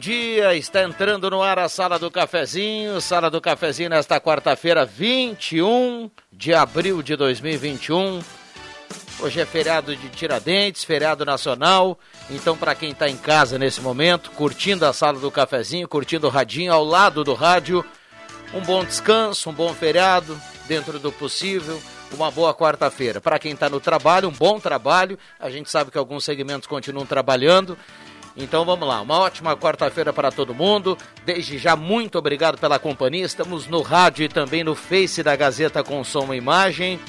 Dia. Está entrando no ar a Sala do Cafezinho. Sala do Cafezinho nesta quarta-feira, 21 de abril de 2021. Hoje é feriado de Tiradentes, feriado nacional. Então, para quem está em casa nesse momento, curtindo a Sala do Cafezinho, curtindo o radinho ao lado do rádio, um bom descanso, um bom feriado, dentro do possível uma boa quarta-feira. Para quem está no trabalho, um bom trabalho. A gente sabe que alguns segmentos continuam trabalhando. Então vamos lá, uma ótima quarta-feira para todo mundo. Desde já, muito obrigado pela companhia. Estamos no rádio e também no Face da Gazeta com som e imagem.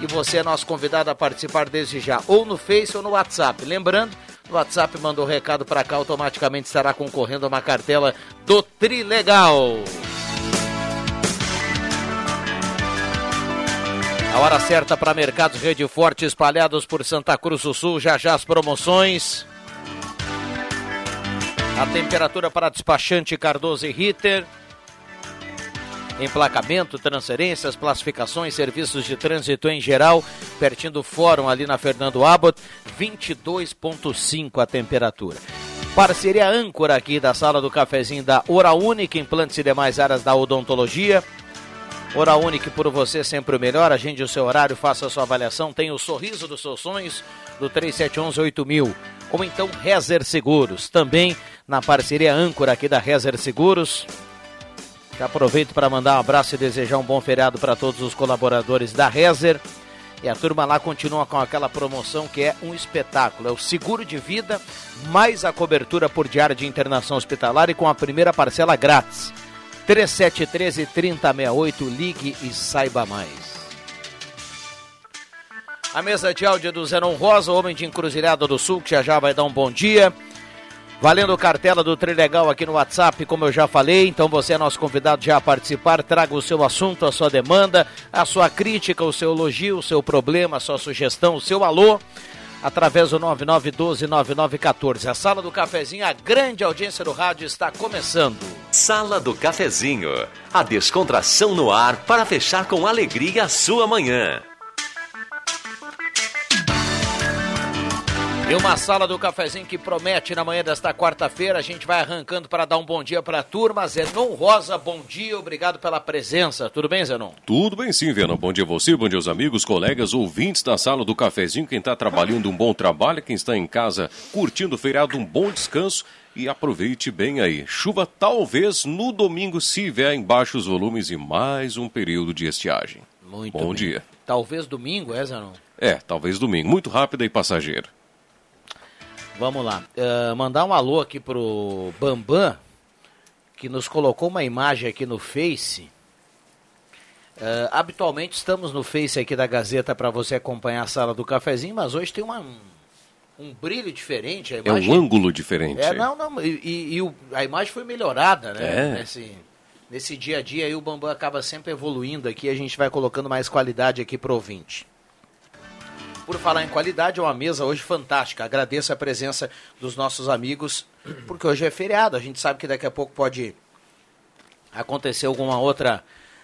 E você é nosso convidado a participar desde já, ou no Face ou no WhatsApp. Lembrando, no WhatsApp mandou o recado para cá, automaticamente estará concorrendo a uma cartela do Trilegal. A hora certa para mercados Rede Forte espalhados por Santa Cruz do Sul, já já as promoções. A temperatura para despachante Cardoso e Ritter. Emplacamento, transferências, classificações, serviços de trânsito em geral, pertinho do fórum ali na Fernando Abbott, 22.5 a temperatura. Parceria âncora aqui da sala do cafezinho da Hora Única, implantes e demais áreas da odontologia. Hora Única por você sempre o melhor. Agende o seu horário, faça a sua avaliação. Tem o sorriso dos seus sonhos do 3711 8000. Ou então Rezer Seguros. Também na parceria âncora aqui da Rezer Seguros. Já aproveito para mandar um abraço e desejar um bom feriado para todos os colaboradores da Rezer. E a turma lá continua com aquela promoção que é um espetáculo. É o seguro de vida mais a cobertura por diária de internação hospitalar e com a primeira parcela grátis. 3713 3068, ligue e saiba mais. A mesa de áudio do Zenon Rosa, homem de Encruzilhada do Sul, que já já vai dar um bom dia. Valendo cartela do Trilegal aqui no WhatsApp, como eu já falei, então você é nosso convidado já a participar, traga o seu assunto, a sua demanda, a sua crítica, o seu elogio, o seu problema, a sua sugestão, o seu alô, através do 99129914. A Sala do Cafezinho, a grande audiência do rádio está começando. Sala do Cafezinho, a descontração no ar para fechar com alegria a sua manhã. E uma sala do cafezinho que promete na manhã desta quarta-feira. A gente vai arrancando para dar um bom dia para a turma. Zenon Rosa, bom dia, obrigado pela presença. Tudo bem, Zenon? Tudo bem sim, Viana. Bom dia a você, bom dia aos amigos, colegas, ouvintes da sala do cafezinho. Quem está trabalhando um bom trabalho, quem está em casa curtindo o feriado, um bom descanso. E aproveite bem aí. Chuva talvez no domingo, se vier em baixos volumes e mais um período de estiagem. Muito bom bem. dia. Talvez domingo, é, Zenon? É, talvez domingo. Muito rápida e passageira. Vamos lá. Uh, mandar um alô aqui pro Bambam, que nos colocou uma imagem aqui no Face. Uh, habitualmente estamos no Face aqui da Gazeta para você acompanhar a sala do cafezinho, mas hoje tem uma, um, brilho diferente. É um ângulo diferente. É, não, não. E, e, e a imagem foi melhorada, né? É. Nesse, nesse dia a dia aí o Bambam acaba sempre evoluindo aqui, a gente vai colocando mais qualidade aqui pro ouvinte. Por falar em qualidade, é uma mesa hoje fantástica. Agradeço a presença dos nossos amigos, porque hoje é feriado. A gente sabe que daqui a pouco pode acontecer alguma outra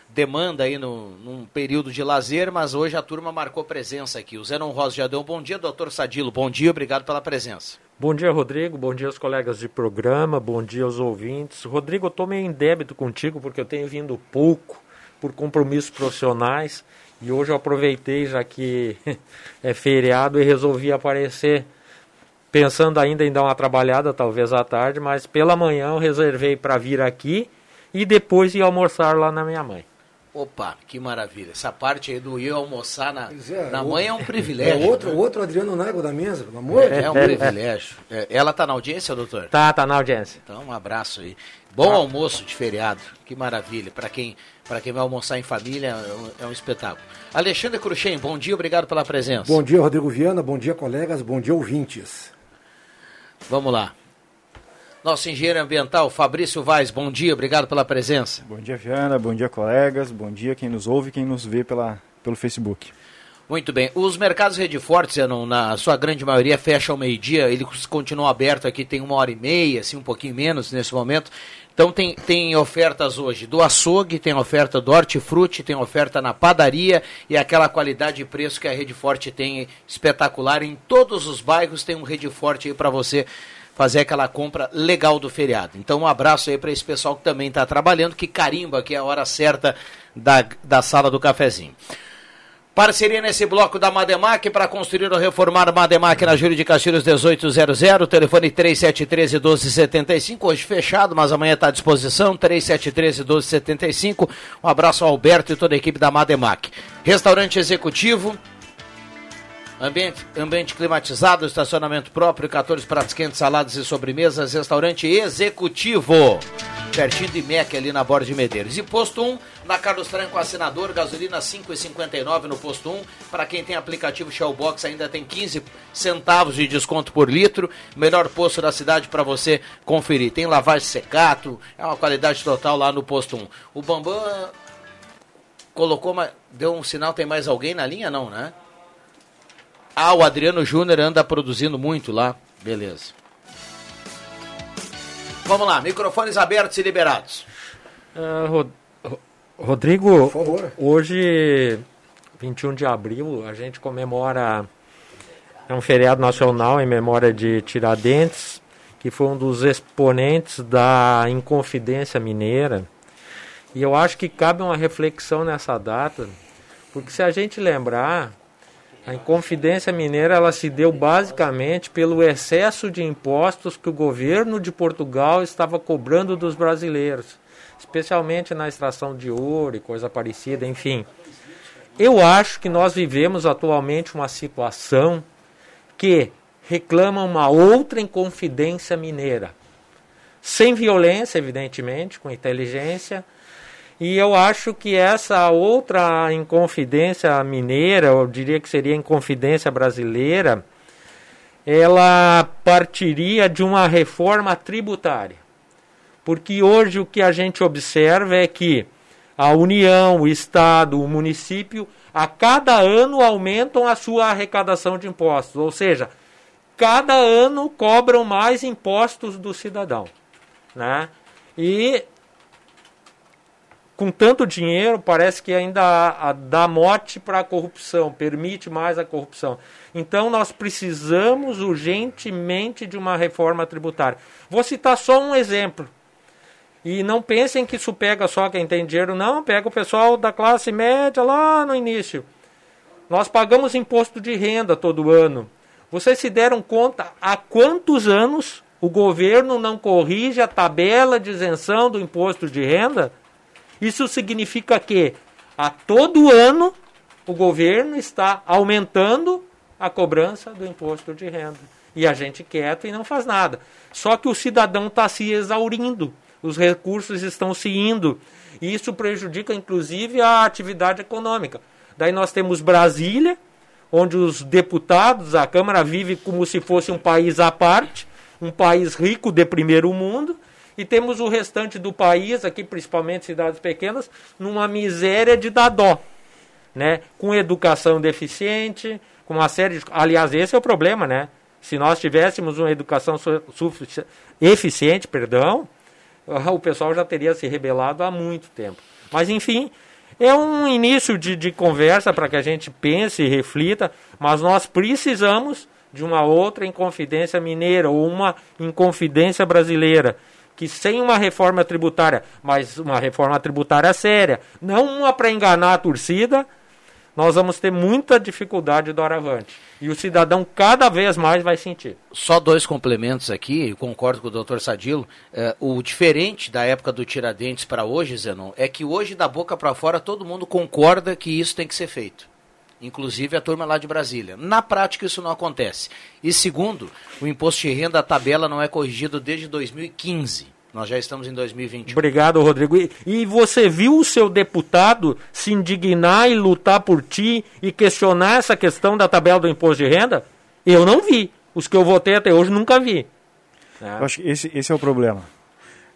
demanda aí no, num período de lazer, mas hoje a turma marcou presença aqui. O Zenon Rosa já deu um bom dia, doutor Sadilo. Bom dia, obrigado pela presença. Bom dia, Rodrigo. Bom dia aos colegas de programa. Bom dia aos ouvintes. Rodrigo, eu estou meio em débito contigo porque eu tenho vindo pouco por compromissos profissionais. E hoje eu aproveitei, já que é feriado, e resolvi aparecer pensando ainda em dar uma trabalhada, talvez à tarde, mas pela manhã eu reservei para vir aqui e depois ir almoçar lá na minha mãe. Opa, que maravilha. Essa parte aí do ir almoçar na, é, na mãe é um privilégio. É outro, né? outro Adriano Nago da mesa, pelo amor É, é um privilégio. É, ela tá na audiência, doutor? Tá, tá na audiência. Então, um abraço aí. Bom almoço de feriado. Que maravilha. Para quem, pra quem vai almoçar em família, é um, é um espetáculo. Alexandre Cruxem, bom dia, obrigado pela presença. Bom dia, Rodrigo Viana. Bom dia, colegas. Bom dia, ouvintes. Vamos lá. Nosso engenheiro ambiental, Fabrício Vaz, bom dia, obrigado pela presença. Bom dia, Viana, bom dia, colegas, bom dia quem nos ouve e quem nos vê pela, pelo Facebook. Muito bem. Os mercados Rede Forte, Zenon, na sua grande maioria, fecham ao meio-dia, eles continuam abertos aqui, tem uma hora e meia, assim, um pouquinho menos nesse momento. Então tem, tem ofertas hoje do açougue, tem oferta do hortifruti, tem oferta na padaria e aquela qualidade de preço que a Rede Forte tem espetacular. Em todos os bairros tem um Rede Forte aí para você fazer aquela compra legal do feriado. Então um abraço aí para esse pessoal que também está trabalhando, que carimba que é a hora certa da, da sala do cafezinho. Parceria nesse bloco da Mademac para construir ou reformar Mademac na Júlio de Castilhos 1800, telefone 3713 1275, hoje fechado, mas amanhã está à disposição, 3713 1275. Um abraço ao Alberto e toda a equipe da Mademac. Restaurante Executivo, Ambiente, ambiente climatizado, estacionamento próprio, 14 pratos quentes, saladas e sobremesas, restaurante executivo. Pertinho de MEC ali na Borda de Medeiros. E posto 1, na Carlos Franco Assinador, gasolina 5,59 no posto 1. Para quem tem aplicativo Shellbox ainda tem 15 centavos de desconto por litro. Melhor posto da cidade para você conferir. Tem lavagem secato, é uma qualidade total lá no posto 1. O Bambam colocou, deu um sinal, tem mais alguém na linha? Não, né? Ah, o Adriano Júnior anda produzindo muito lá. Beleza. Vamos lá, microfones abertos e liberados. Uh, Rodrigo, hoje, 21 de abril, a gente comemora é um feriado nacional em memória de Tiradentes, que foi um dos exponentes da Inconfidência Mineira. E eu acho que cabe uma reflexão nessa data, porque se a gente lembrar, a Inconfidência Mineira ela se deu basicamente pelo excesso de impostos que o governo de Portugal estava cobrando dos brasileiros, especialmente na extração de ouro e coisa parecida, enfim. Eu acho que nós vivemos atualmente uma situação que reclama uma outra Inconfidência Mineira. Sem violência, evidentemente, com inteligência, e eu acho que essa outra Inconfidência mineira, eu diria que seria Inconfidência brasileira, ela partiria de uma reforma tributária. Porque hoje o que a gente observa é que a União, o Estado, o município, a cada ano aumentam a sua arrecadação de impostos. Ou seja, cada ano cobram mais impostos do cidadão. Né? E com tanto dinheiro, parece que ainda dá mote para a corrupção, permite mais a corrupção. Então, nós precisamos urgentemente de uma reforma tributária. Vou citar só um exemplo. E não pensem que isso pega só quem tem dinheiro, não, pega o pessoal da classe média lá no início. Nós pagamos imposto de renda todo ano. Vocês se deram conta há quantos anos o governo não corrige a tabela de isenção do imposto de renda? Isso significa que a todo ano o governo está aumentando a cobrança do imposto de renda. E a gente quieto e não faz nada. Só que o cidadão está se exaurindo, os recursos estão se indo. E isso prejudica, inclusive, a atividade econômica. Daí nós temos Brasília, onde os deputados, a Câmara vive como se fosse um país à parte, um país rico de primeiro mundo, e temos o restante do país, aqui principalmente cidades pequenas, numa miséria de dar dó. Né? Com educação deficiente, com uma série de. Aliás, esse é o problema, né? Se nós tivéssemos uma educação eficiente, perdão, o pessoal já teria se rebelado há muito tempo. Mas, enfim, é um início de, de conversa para que a gente pense e reflita, mas nós precisamos de uma outra Inconfidência Mineira ou uma Inconfidência Brasileira que sem uma reforma tributária, mas uma reforma tributária séria, não uma para enganar a torcida, nós vamos ter muita dificuldade do Aravante. E o cidadão cada vez mais vai sentir. Só dois complementos aqui, concordo com o doutor Sadilo. É, o diferente da época do Tiradentes para hoje, Zenon, é que hoje, da boca para fora, todo mundo concorda que isso tem que ser feito. Inclusive a turma lá de Brasília. Na prática, isso não acontece. E segundo, o imposto de renda, a tabela não é corrigido desde 2015. Nós já estamos em 2021. Obrigado, Rodrigo. E, e, você viu o seu deputado se indignar e lutar por ti e questionar essa questão da tabela do imposto de renda? Eu não vi. Os que eu votei até hoje nunca vi. É. Eu acho que esse, esse é o problema.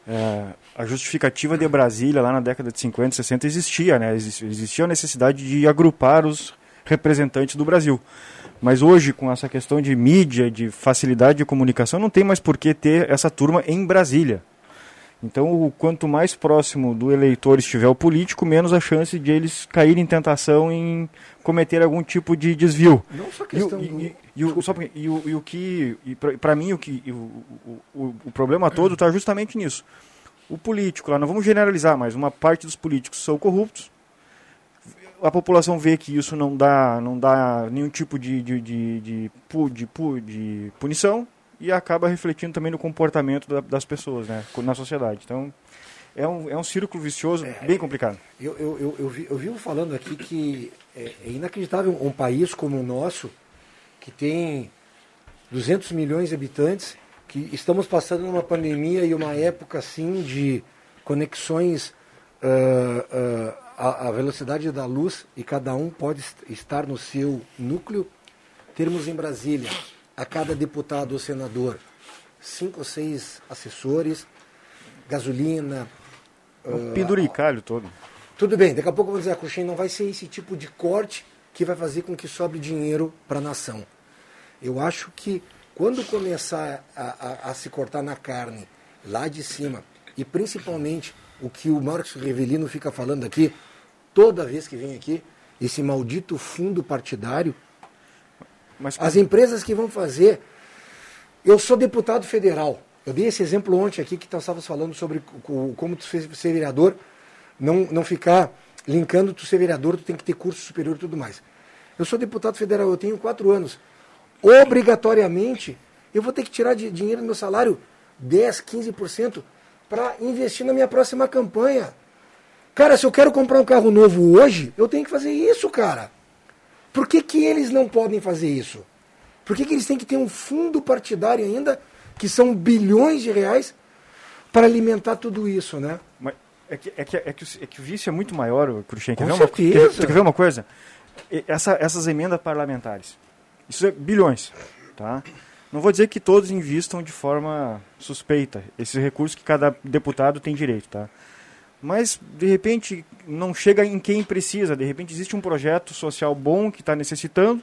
É, a justificativa de Brasília, lá na década de 50, 60, existia. Né? Existia a necessidade de agrupar os representantes do Brasil. Mas hoje, com essa questão de mídia, de facilidade de comunicação, não tem mais por que ter essa turma em Brasília. Então, quanto mais próximo do eleitor estiver o político, menos a chance de eles caírem em tentação em cometer algum tipo de desvio. Não só questão e, do... e, e, o, só, e, o, e o que, para mim, o, que, o, o, o problema todo está justamente nisso. O político, lá não vamos generalizar, mas uma parte dos políticos são corruptos. A população vê que isso não dá, não dá nenhum tipo de, de, de, de, de, de punição, e acaba refletindo também no comportamento da, das pessoas né, na sociedade. Então, é um, é um círculo vicioso é, bem complicado. Eu, eu, eu, eu, vi, eu vivo falando aqui que é, é inacreditável um país como o nosso, que tem 200 milhões de habitantes, que estamos passando numa pandemia e uma época assim de conexões uh, uh, à, à velocidade da luz e cada um pode estar no seu núcleo. Termos em Brasília a cada deputado ou senador cinco ou seis assessores, gasolina. Um uh, penduricalho todo. Tudo bem, daqui a pouco eu vou dizer, a Cruxem não vai ser esse tipo de corte que vai fazer com que sobre dinheiro para a nação. Eu acho que quando começar a, a, a, se cortar na carne lá de cima, e principalmente o que o Marcos Revelino fica falando aqui, toda vez que vem aqui, esse maldito fundo partidário, mas, As empresas que vão fazer. Eu sou deputado federal. Eu dei esse exemplo ontem aqui que nós estávamos falando sobre como tu ser vereador, não, não ficar linkando tu ser vereador, tu tem que ter curso superior e tudo mais. Eu sou deputado federal, eu tenho quatro anos. Obrigatoriamente, eu vou ter que tirar de dinheiro do meu salário 10, 15% para investir na minha próxima campanha. Cara, se eu quero comprar um carro novo hoje, eu tenho que fazer isso, cara. Por que, que eles não podem fazer isso? Por que, que eles têm que ter um fundo partidário ainda, que são bilhões de reais, para alimentar tudo isso, né? Mas é que, é que, é que, é que o vício é muito maior, Cruxem. Quer, ver uma, quer, quer ver uma coisa? Essa, essas emendas parlamentares, isso é bilhões, tá? Não vou dizer que todos investam de forma suspeita, esses recursos que cada deputado tem direito, tá? mas de repente não chega em quem precisa. De repente existe um projeto social bom que está necessitando,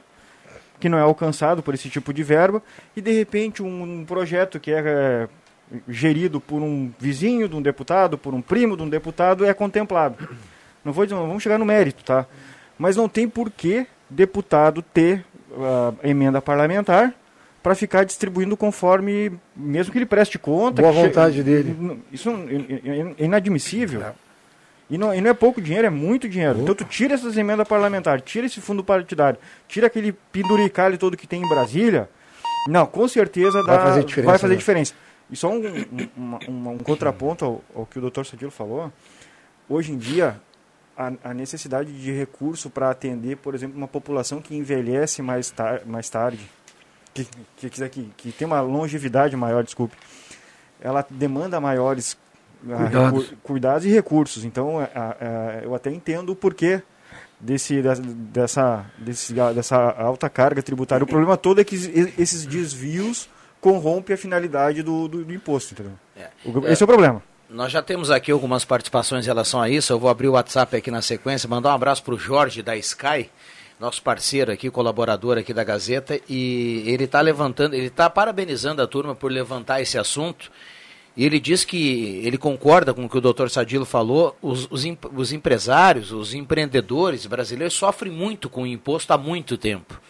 que não é alcançado por esse tipo de verba, e de repente um, um projeto que é, é gerido por um vizinho de um deputado, por um primo de um deputado, é contemplado. Não vou dizer, não vamos chegar no mérito, tá? Mas não tem por que deputado ter uh, emenda parlamentar para ficar distribuindo conforme, mesmo que ele preste conta. Boa vontade dele. Isso é inadmissível. É. E não, e não, é pouco dinheiro, é muito dinheiro. Opa. Então tu tira essas emendas parlamentares, tira esse fundo partidário, tira aquele penduricalho todo que tem em Brasília. Não, com certeza dá, vai fazer diferença. Vai fazer né? diferença. E só um, um, um, um contraponto ao, ao, que o doutor Sadilo falou. Hoje em dia, a, a necessidade de recurso para atender, por exemplo, uma população que envelhece mais, tar mais tarde, que, que, que, que tem uma longevidade maior, desculpe, ela demanda maiores ah, cuidados, cuidados e recursos. Então, a, a, eu até entendo o porquê desse, dessa, desse, dessa alta carga tributária. O problema todo é que esses desvios corrompem a finalidade do, do, do imposto, entendeu? É. Esse é, é o problema. Nós já temos aqui algumas participações em relação a isso. Eu vou abrir o WhatsApp aqui na sequência, mandar um abraço para o Jorge da Sky nosso parceiro aqui, colaborador aqui da Gazeta, e ele está levantando, ele está parabenizando a turma por levantar esse assunto. E ele diz que ele concorda com o que o doutor Sadilo falou, os, os, os empresários, os empreendedores brasileiros sofrem muito com o imposto há muito tempo.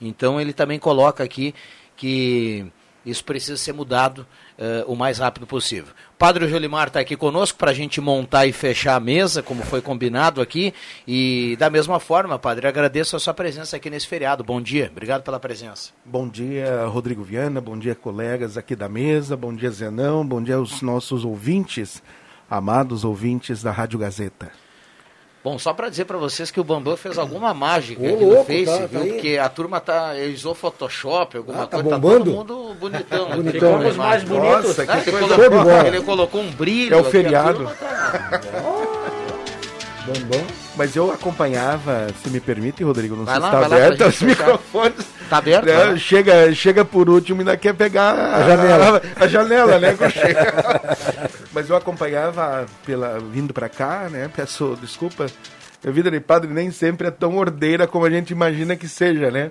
Então ele também coloca aqui que Isso precisa ser mudado uh, o mais rápido possível. Padre Jolimar está aqui conosco para a gente montar e fechar a mesa, como foi combinado aqui. E da mesma forma, Padre, agradeço a sua presença aqui nesse feriado. Bom dia, obrigado pela presença. Bom dia, Rodrigo Viana, bom dia, colegas aqui da mesa, bom dia, Zenão, bom dia aos nossos ouvintes, amados ouvintes da Rádio Gazeta. Bom, só para dizer para vocês que o Bambam fez alguma mágica Ô, aqui louco, no Face, tá, viu? Tá Porque a turma tá, ele usou Photoshop, alguma ah, tá coisa, bombando? tá todo mundo bonitão. bonitão né? mais bonitos. Nossa, né? ele, colocou, ele colocou um brilho. É o feriado. Tá... Bambam. Mas eu acompanhava, se me permite, Rodrigo, não vai sei lá, se está aberto os microfones. Está aberto? Né? Chega, chega por último e ainda quer pegar a, janela. A, a janela, né? Mas eu acompanhava pela, vindo para cá, né? Peço desculpa. A vida de padre nem sempre é tão ordeira como a gente imagina que seja, né?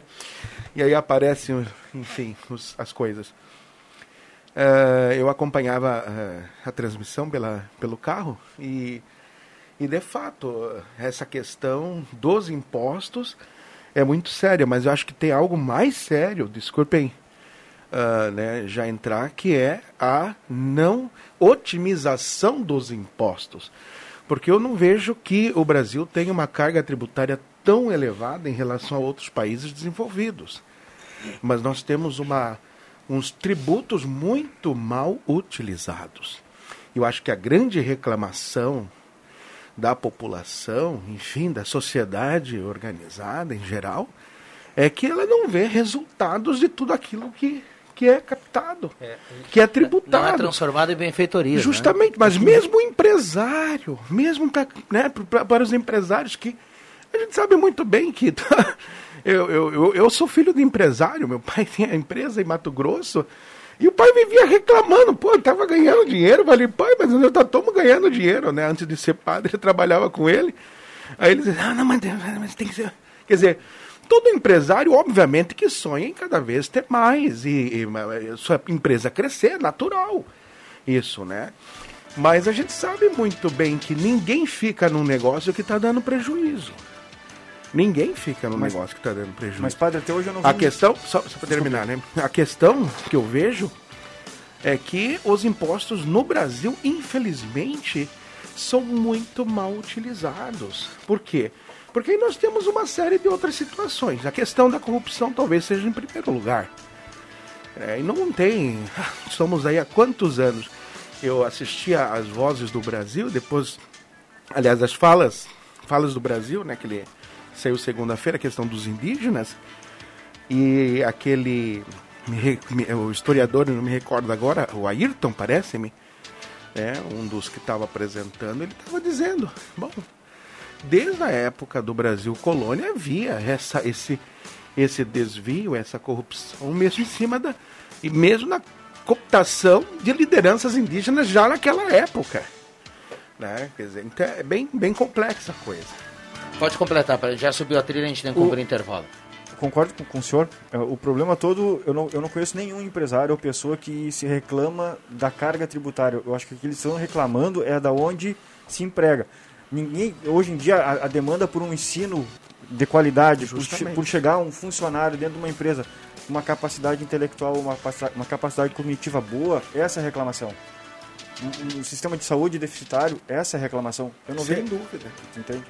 E aí aparecem, enfim, os, as coisas. Uh, eu acompanhava uh, a transmissão pela, pelo carro e e, de fato, essa questão dos impostos é muito séria, mas eu acho que tem algo mais sério, desculpem uh, né, já entrar, que é a não otimização dos impostos. Porque eu não vejo que o Brasil tenha uma carga tributária tão elevada em relação a outros países desenvolvidos. Mas nós temos uma, uns tributos muito mal utilizados. Eu acho que a grande reclamação da população, enfim, da sociedade organizada em geral, é que ela não vê resultados de tudo aquilo que, que é captado, é, que é tributado. Não é transformado em benfeitoria. Né? Justamente, né? mas mesmo o empresário, mesmo pra, né, pra, para os empresários que a gente sabe muito bem que tá, eu, eu, eu, eu sou filho de empresário, meu pai tem a empresa em Mato Grosso, e o pai vivia reclamando, pô, ele tava ganhando dinheiro. Eu falei, pai, mas eu estamos ganhando dinheiro, né? Antes de ser padre, eu trabalhava com ele. Aí ele dizia, ah, não, mas, mas tem que ser. Quer dizer, todo empresário, obviamente, que sonha em cada vez ter mais e, e sua empresa crescer, natural. Isso, né? Mas a gente sabe muito bem que ninguém fica num negócio que está dando prejuízo. Ninguém fica no mas, negócio que está dando prejuízo. Mas, padre, até hoje eu não vi... A questão, só, só para terminar, né? A questão que eu vejo é que os impostos no Brasil, infelizmente, são muito mal utilizados. Por quê? Porque aí nós temos uma série de outras situações. A questão da corrupção talvez seja em primeiro lugar. É, e não tem. Estamos aí há quantos anos? Eu assistia às Vozes do Brasil, depois. Aliás, as falas, falas do Brasil, né? Aquele saiu segunda-feira, a questão dos indígenas, e aquele, me, me, o historiador, não me recordo agora, o Ayrton, parece-me, é, um dos que estava apresentando, ele estava dizendo, bom, desde a época do Brasil colônia havia essa, esse, esse desvio, essa corrupção, mesmo em cima da, e mesmo na cooptação de lideranças indígenas já naquela época. Né? Quer dizer, então é bem, bem complexa a coisa. Pode completar, já subiu a trilha, a gente tem que cumprir intervalo. Concordo com, com, o senhor. É, o problema todo, eu não, eu não conheço nenhum empresário ou pessoa que se reclama da carga tributária. Eu acho que o que eles estão reclamando é da onde se emprega. Ninguém, hoje em dia, a, a demanda por um ensino de qualidade, por, por, chegar um funcionário dentro de uma empresa, uma capacidade intelectual, uma, uma capacidade cognitiva boa, essa é a reclamação. Um, um sistema de saúde deficitário, essa é a reclamação. Eu não Sem vejo dúvida. Entende?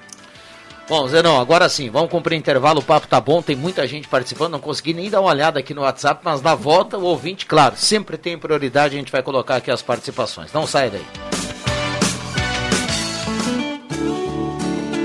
Bom, Zenão, agora sim, vamos cumprir intervalo, o papo tá bom, tem muita gente participando, não consegui nem dar uma olhada aqui no WhatsApp, mas na volta o ouvinte, claro, sempre tem prioridade, a gente vai colocar aqui as participações. Não sai daí.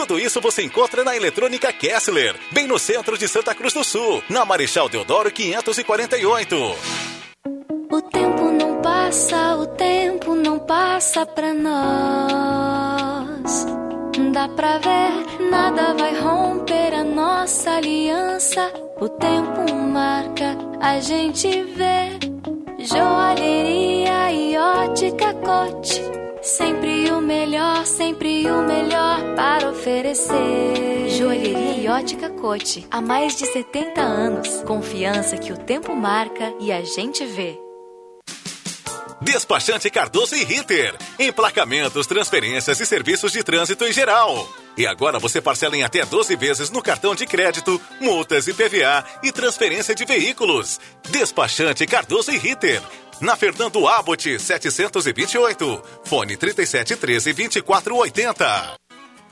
Tudo isso você encontra na Eletrônica Kessler, bem no centro de Santa Cruz do Sul, na Marechal Deodoro 548. O tempo não passa, o tempo não passa pra nós. Dá pra ver, nada vai romper a nossa aliança. O tempo marca, a gente vê. Joalheria e ótica cote. Sempre o melhor, sempre o melhor para oferecer. Joalheria ótica cote. Há mais de 70 anos. Confiança que o tempo marca e a gente vê. Despachante Cardoso e Ritter. Emplacamentos, transferências e serviços de trânsito em geral. E agora você parcela em até 12 vezes no cartão de crédito, multas e PVA e transferência de veículos. Despachante Cardoso e Ritter. Na Fernando Abbott 728. Fone 3713 2480.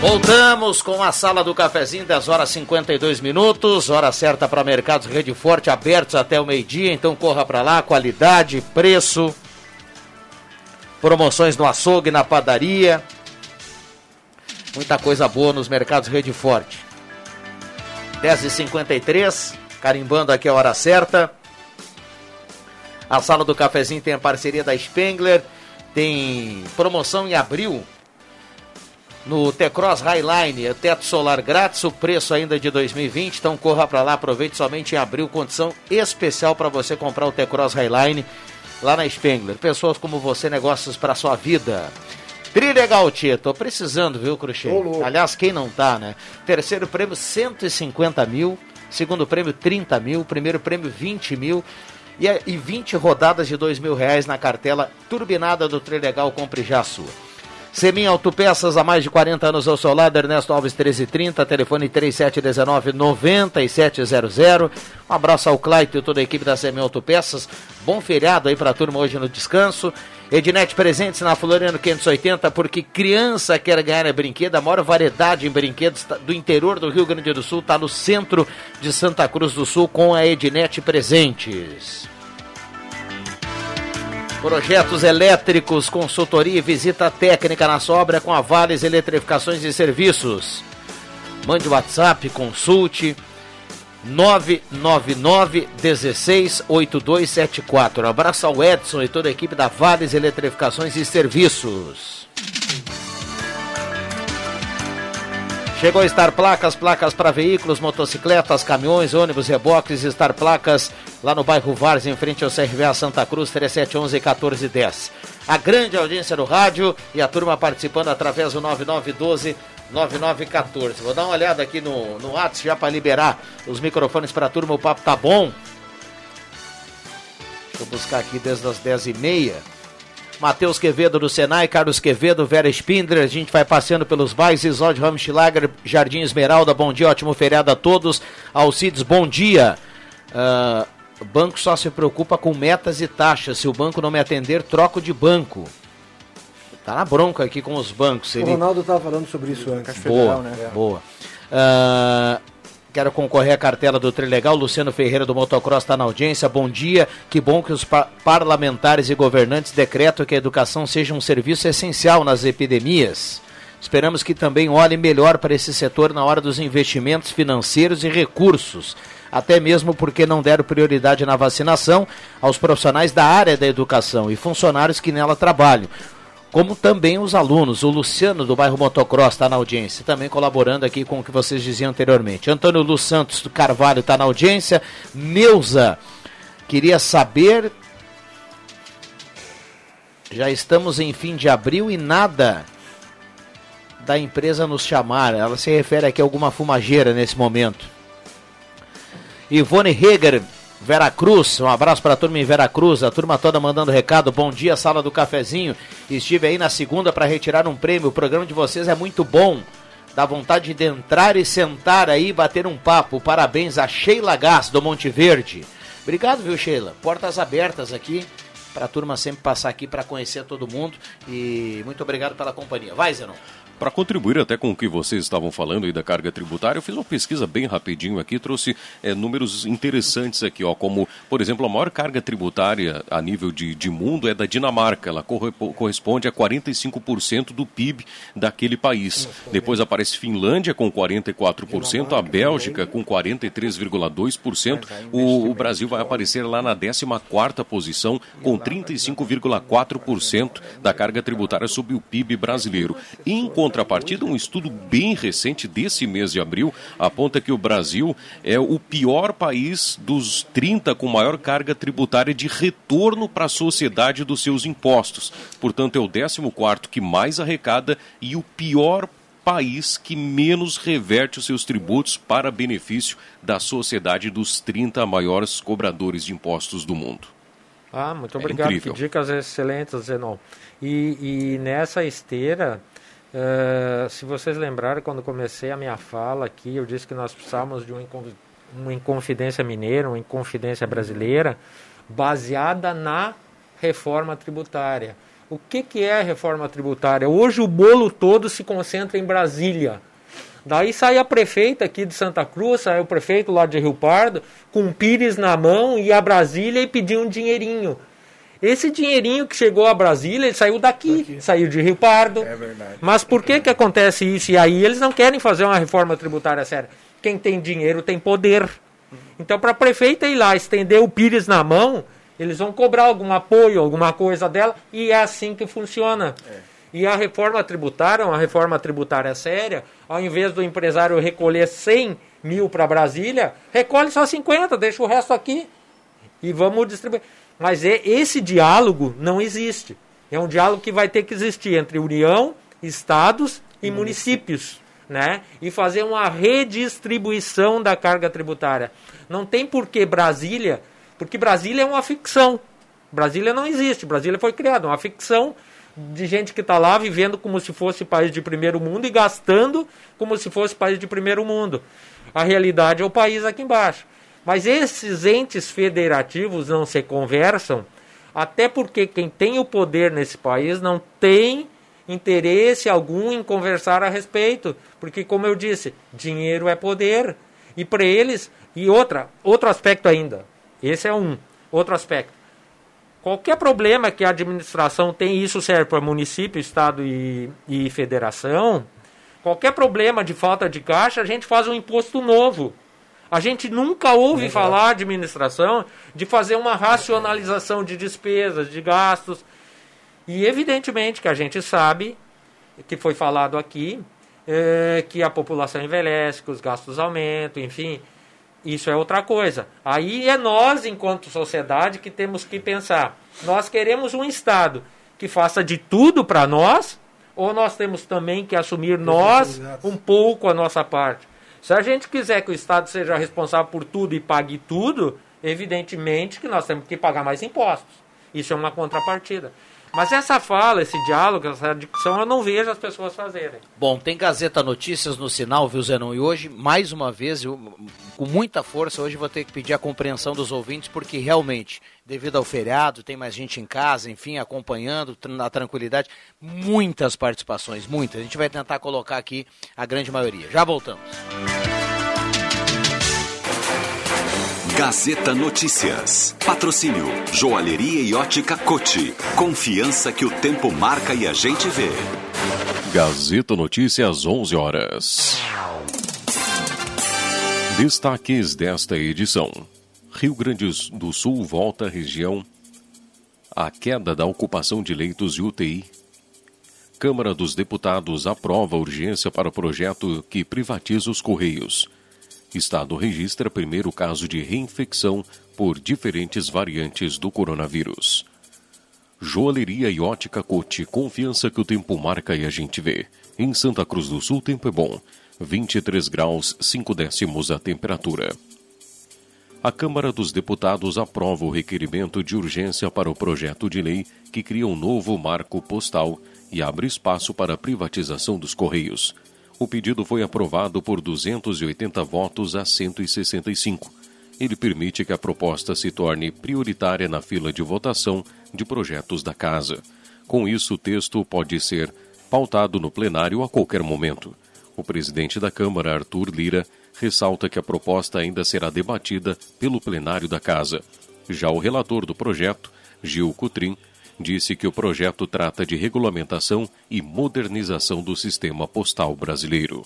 Voltamos com a sala do cafezinho, 10 horas 52 minutos, hora certa para mercados Rede Forte abertos até o meio-dia, então corra para lá, qualidade, preço, promoções no açougue, na padaria, muita coisa boa nos mercados Rede Forte. 10h53, carimbando aqui a hora certa. A sala do cafezinho tem a parceria da Spengler, tem promoção em abril no T-Cross Highline, é teto solar grátis, o preço ainda de 2020, então corra para lá, aproveite somente em abril, condição especial para você comprar o T-Cross Highline lá na Spengler. Pessoas como você, negócios para sua vida. Trilegal, Tia, tô precisando, viu, Cruxê? Aliás, quem não tá, né? Terceiro prêmio, 150 mil. Segundo prêmio, 30 mil. Primeiro prêmio, 20 mil. E, e 20 rodadas de 2 mil reais na cartela turbinada do Trilegal. Compre já a sua. Semin Autopeças, há mais de 40 anos ao seu lado, Ernesto Alves 1330, telefone 3719-9700. Um abraço ao Claito e toda a equipe da Semin Autopeças. Bom feriado aí para a turma hoje no descanso. Ednet presentes na Floriano 580, porque criança quer ganhar brinquedo. A maior variedade em brinquedos do interior do Rio Grande do Sul está no centro de Santa Cruz do Sul com a Ednet presentes. Projetos elétricos, consultoria e visita técnica na sobra com a Vales Eletrificações e Serviços. Mande WhatsApp, consulte 999 16 8274. Abraço ao Edson e toda a equipe da Vales Eletrificações e Serviços. Chegou a Star Placas, placas para veículos, motocicletas, caminhões, ônibus, reboques, Star Placas, lá no bairro Vars, em frente ao CRVA Santa Cruz, 3711 1410. A grande audiência do rádio e a turma participando através do 9912 9914. Vou dar uma olhada aqui no, no WhatsApp já para liberar os microfones para a turma, o papo tá bom. Eu buscar aqui desde as 10h30. Matheus Quevedo do Senai, Carlos Quevedo, Vera Spindler, a gente vai passeando pelos bairros, Isod Ramschlager, Jardim Esmeralda, bom dia, ótimo feriado a todos. Alcides, bom dia. Uh, o banco só se preocupa com metas e taxas, se o banco não me atender, troco de banco. Tá na bronca aqui com os bancos. Ele... O Ronaldo estava falando sobre isso antes. Boa, Federal, né? boa. Uh, Quero concorrer à cartela do Trilegal. Luciano Ferreira do Motocross está na audiência. Bom dia. Que bom que os parlamentares e governantes decretam que a educação seja um serviço essencial nas epidemias. Esperamos que também olhem melhor para esse setor na hora dos investimentos financeiros e recursos. Até mesmo porque não deram prioridade na vacinação aos profissionais da área da educação e funcionários que nela trabalham como também os alunos. O Luciano do bairro Motocross está na audiência, também colaborando aqui com o que vocês diziam anteriormente. Antônio Lu Santos do Carvalho está na audiência. Neuza, queria saber Já estamos em fim de abril e nada da empresa nos chamar. Ela se refere aqui a alguma fumageira nesse momento. Ivone Heger, Veracruz, um abraço para a turma em Veracruz, a turma toda mandando recado. Bom dia, sala do cafezinho. Estive aí na segunda para retirar um prêmio. O programa de vocês é muito bom. Dá vontade de entrar e sentar aí e bater um papo. Parabéns a Sheila Gás do Monte Verde. Obrigado, viu, Sheila? Portas abertas aqui para a turma sempre passar aqui para conhecer todo mundo. E muito obrigado pela companhia. Vai, Zenon. Para contribuir até com o que vocês estavam falando aí da carga tributária, eu fiz uma pesquisa bem rapidinho aqui, trouxe é, números interessantes aqui, ó, como, por exemplo, a maior carga tributária a nível de, de mundo é da Dinamarca, ela corresponde a 45% do PIB daquele país. Depois aparece Finlândia com 44%, a Bélgica com 43,2%, o, o Brasil vai aparecer lá na 14ª posição com 35,4% da carga tributária sobre o PIB brasileiro. Enquanto contrapartida, um estudo bem recente desse mês de abril aponta que o Brasil é o pior país dos 30 com maior carga tributária de retorno para a sociedade dos seus impostos. Portanto, é o 14 que mais arrecada e o pior país que menos reverte os seus tributos para benefício da sociedade dos 30 maiores cobradores de impostos do mundo. Ah, muito é obrigado. É que dicas excelentes, Zenon. E, e nessa esteira, Uh, se vocês lembrarem, quando comecei a minha fala aqui, eu disse que nós precisávamos de uma, uma Inconfidência Mineira, uma Inconfidência Brasileira, baseada na reforma tributária. O que, que é a reforma tributária? Hoje o bolo todo se concentra em Brasília. Daí sai a prefeita aqui de Santa Cruz, sai o prefeito lá de Rio Pardo, com um pires na mão, e a Brasília e pedir um dinheirinho. Esse dinheirinho que chegou a Brasília, ele saiu daqui, daqui. saiu de Rio Pardo. É verdade. Mas por que, que acontece isso? E aí eles não querem fazer uma reforma tributária séria. Quem tem dinheiro tem poder. Então, para a prefeita ir lá estender o Pires na mão, eles vão cobrar algum apoio, alguma coisa dela, e é assim que funciona. É. E a reforma tributária, uma reforma tributária séria, ao invés do empresário recolher 100 mil para Brasília, recolhe só 50, deixa o resto aqui e vamos distribuir. Mas é, esse diálogo não existe. É um diálogo que vai ter que existir entre União, Estados e municípios. Né? E fazer uma redistribuição da carga tributária. Não tem por que Brasília, porque Brasília é uma ficção. Brasília não existe. Brasília foi criada, uma ficção de gente que está lá vivendo como se fosse país de primeiro mundo e gastando como se fosse país de primeiro mundo. A realidade é o país aqui embaixo. Mas esses entes federativos não se conversam, até porque quem tem o poder nesse país não tem interesse algum em conversar a respeito, porque como eu disse, dinheiro é poder. E para eles, e outra, outro aspecto ainda. Esse é um outro aspecto. Qualquer problema que a administração tem, isso serve para município, estado e, e federação. Qualquer problema de falta de caixa, a gente faz um imposto novo. A gente nunca ouve falar administração de fazer uma racionalização de despesas, de gastos. E evidentemente que a gente sabe, que foi falado aqui, é, que a população envelhece, que os gastos aumentam, enfim. Isso é outra coisa. Aí é nós, enquanto sociedade, que temos que pensar. Nós queremos um Estado que faça de tudo para nós, ou nós temos também que assumir nós um pouco a nossa parte? Se a gente quiser que o Estado seja responsável por tudo e pague tudo, evidentemente que nós temos que pagar mais impostos. Isso é uma contrapartida. Mas essa fala, esse diálogo, essa dicção, eu não vejo as pessoas fazerem. Bom, tem Gazeta Notícias no sinal, viu, Zenon? E hoje, mais uma vez, eu, com muita força, hoje vou ter que pedir a compreensão dos ouvintes, porque realmente, devido ao feriado, tem mais gente em casa, enfim, acompanhando, na tranquilidade. Muitas participações, muitas. A gente vai tentar colocar aqui a grande maioria. Já voltamos. Gazeta Notícias. Patrocínio. Joalheria e ótica Cote. Confiança que o tempo marca e a gente vê. Gazeta Notícias, 11 horas. Destaques desta edição. Rio Grande do Sul volta à região. A queda da ocupação de leitos de UTI. Câmara dos Deputados aprova urgência para o projeto que privatiza os Correios. Estado registra primeiro caso de reinfecção por diferentes variantes do coronavírus. Joalheria e ótica Cote, confiança que o tempo marca e a gente vê. Em Santa Cruz do Sul, tempo é bom. 23 graus 5 décimos a temperatura. A Câmara dos Deputados aprova o requerimento de urgência para o projeto de lei que cria um novo marco postal e abre espaço para a privatização dos Correios. O pedido foi aprovado por 280 votos a 165. Ele permite que a proposta se torne prioritária na fila de votação de projetos da Casa. Com isso, o texto pode ser pautado no plenário a qualquer momento. O presidente da Câmara, Arthur Lira, ressalta que a proposta ainda será debatida pelo plenário da Casa. Já o relator do projeto, Gil Cutrim, disse que o projeto trata de regulamentação e modernização do sistema postal brasileiro.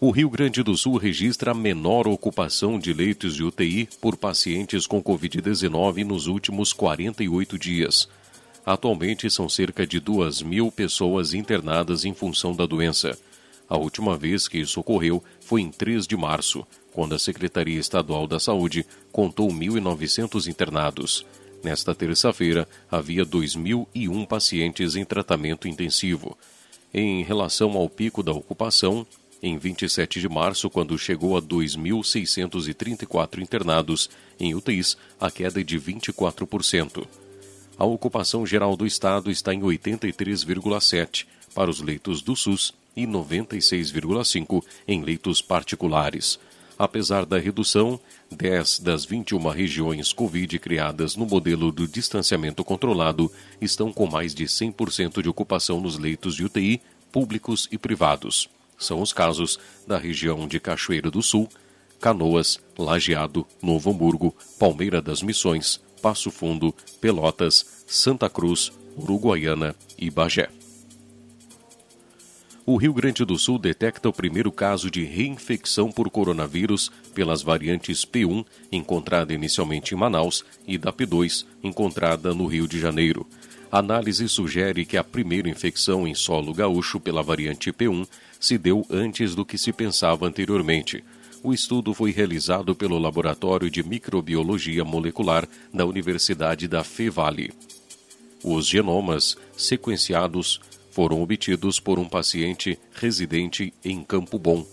O Rio Grande do Sul registra a menor ocupação de leitos de UTI por pacientes com Covid-19 nos últimos 48 dias. Atualmente são cerca de 2 mil pessoas internadas em função da doença. A última vez que isso ocorreu foi em 3 de março, quando a Secretaria Estadual da Saúde contou 1.900 internados. Nesta terça-feira, havia 2.001 pacientes em tratamento intensivo. Em relação ao pico da ocupação, em 27 de março, quando chegou a 2.634 internados em UTIs, a queda é de 24%. A ocupação geral do estado está em 83,7 para os leitos do SUS e 96,5 em leitos particulares. Apesar da redução, 10 das 21 regiões Covid criadas no modelo do distanciamento controlado estão com mais de 100% de ocupação nos leitos de UTI públicos e privados. São os casos da região de Cachoeiro do Sul, Canoas, Lajeado, Novo Hamburgo, Palmeira das Missões, Passo Fundo, Pelotas, Santa Cruz, Uruguaiana e Bagé. O Rio Grande do Sul detecta o primeiro caso de reinfecção por coronavírus pelas variantes P1, encontrada inicialmente em Manaus, e da P2, encontrada no Rio de Janeiro. A análise sugere que a primeira infecção em solo gaúcho pela variante P1 se deu antes do que se pensava anteriormente. O estudo foi realizado pelo Laboratório de Microbiologia Molecular da Universidade da Fevale. Os genomas sequenciados foram obtidos por um paciente residente em Campo Bom.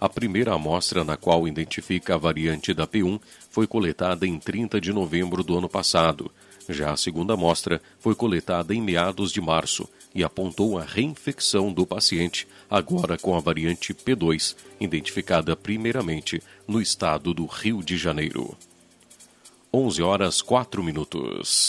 A primeira amostra na qual identifica a variante da P1 foi coletada em 30 de novembro do ano passado. Já a segunda amostra foi coletada em meados de março e apontou a reinfecção do paciente, agora com a variante P2, identificada primeiramente no estado do Rio de Janeiro. 11 horas 4 minutos.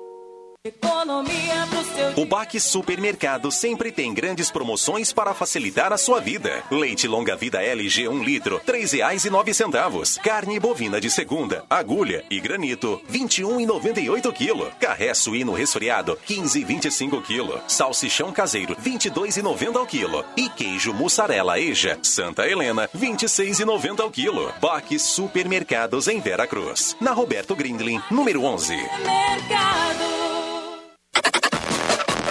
O Baque Supermercado sempre tem grandes promoções para facilitar a sua vida. Leite longa vida LG 1 litro, R$ 3,09. Carne bovina de segunda, agulha e granito, R$ 21,98 kg. Carré suíno resfriado, R$ 15,25 kg. Salsichão caseiro, R$ 22,90 ao quilo. E queijo mussarela Eja, Santa Helena, R$ 26,90 ao quilo. Baque Supermercados em Vera Cruz. Na Roberto Grindlin, número 11.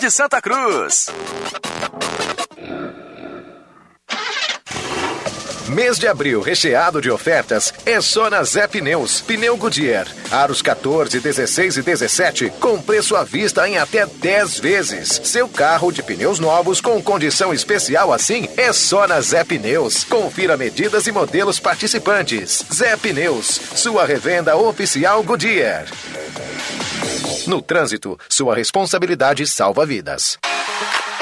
de Santa Cruz. Mês de abril recheado de ofertas é só na Zé Pneus. Pneu Goodyear, aros 14, 16 e 17, com preço à vista em até 10 vezes. Seu carro de pneus novos com condição especial assim é só na Zé Pneus. Confira medidas e modelos participantes. Zé Pneus, sua revenda oficial Goodyear. No trânsito, sua responsabilidade salva vidas.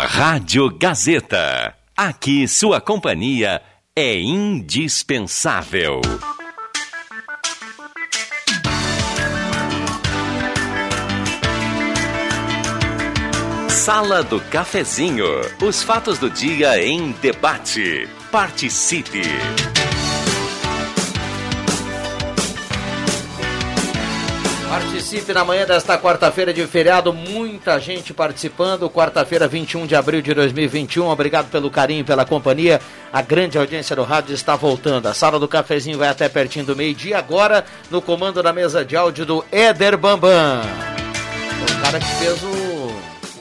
Rádio Gazeta. Aqui sua companhia é indispensável. Sala do Cafezinho. Os fatos do dia em debate. Participe. Participe na manhã desta quarta-feira de feriado, muita gente participando. Quarta-feira, 21 de abril de 2021. Obrigado pelo carinho, pela companhia. A grande audiência do rádio está voltando. A sala do cafezinho vai até pertinho do meio-dia. Agora, no comando da mesa de áudio do Éder Bambam. O cara que fez o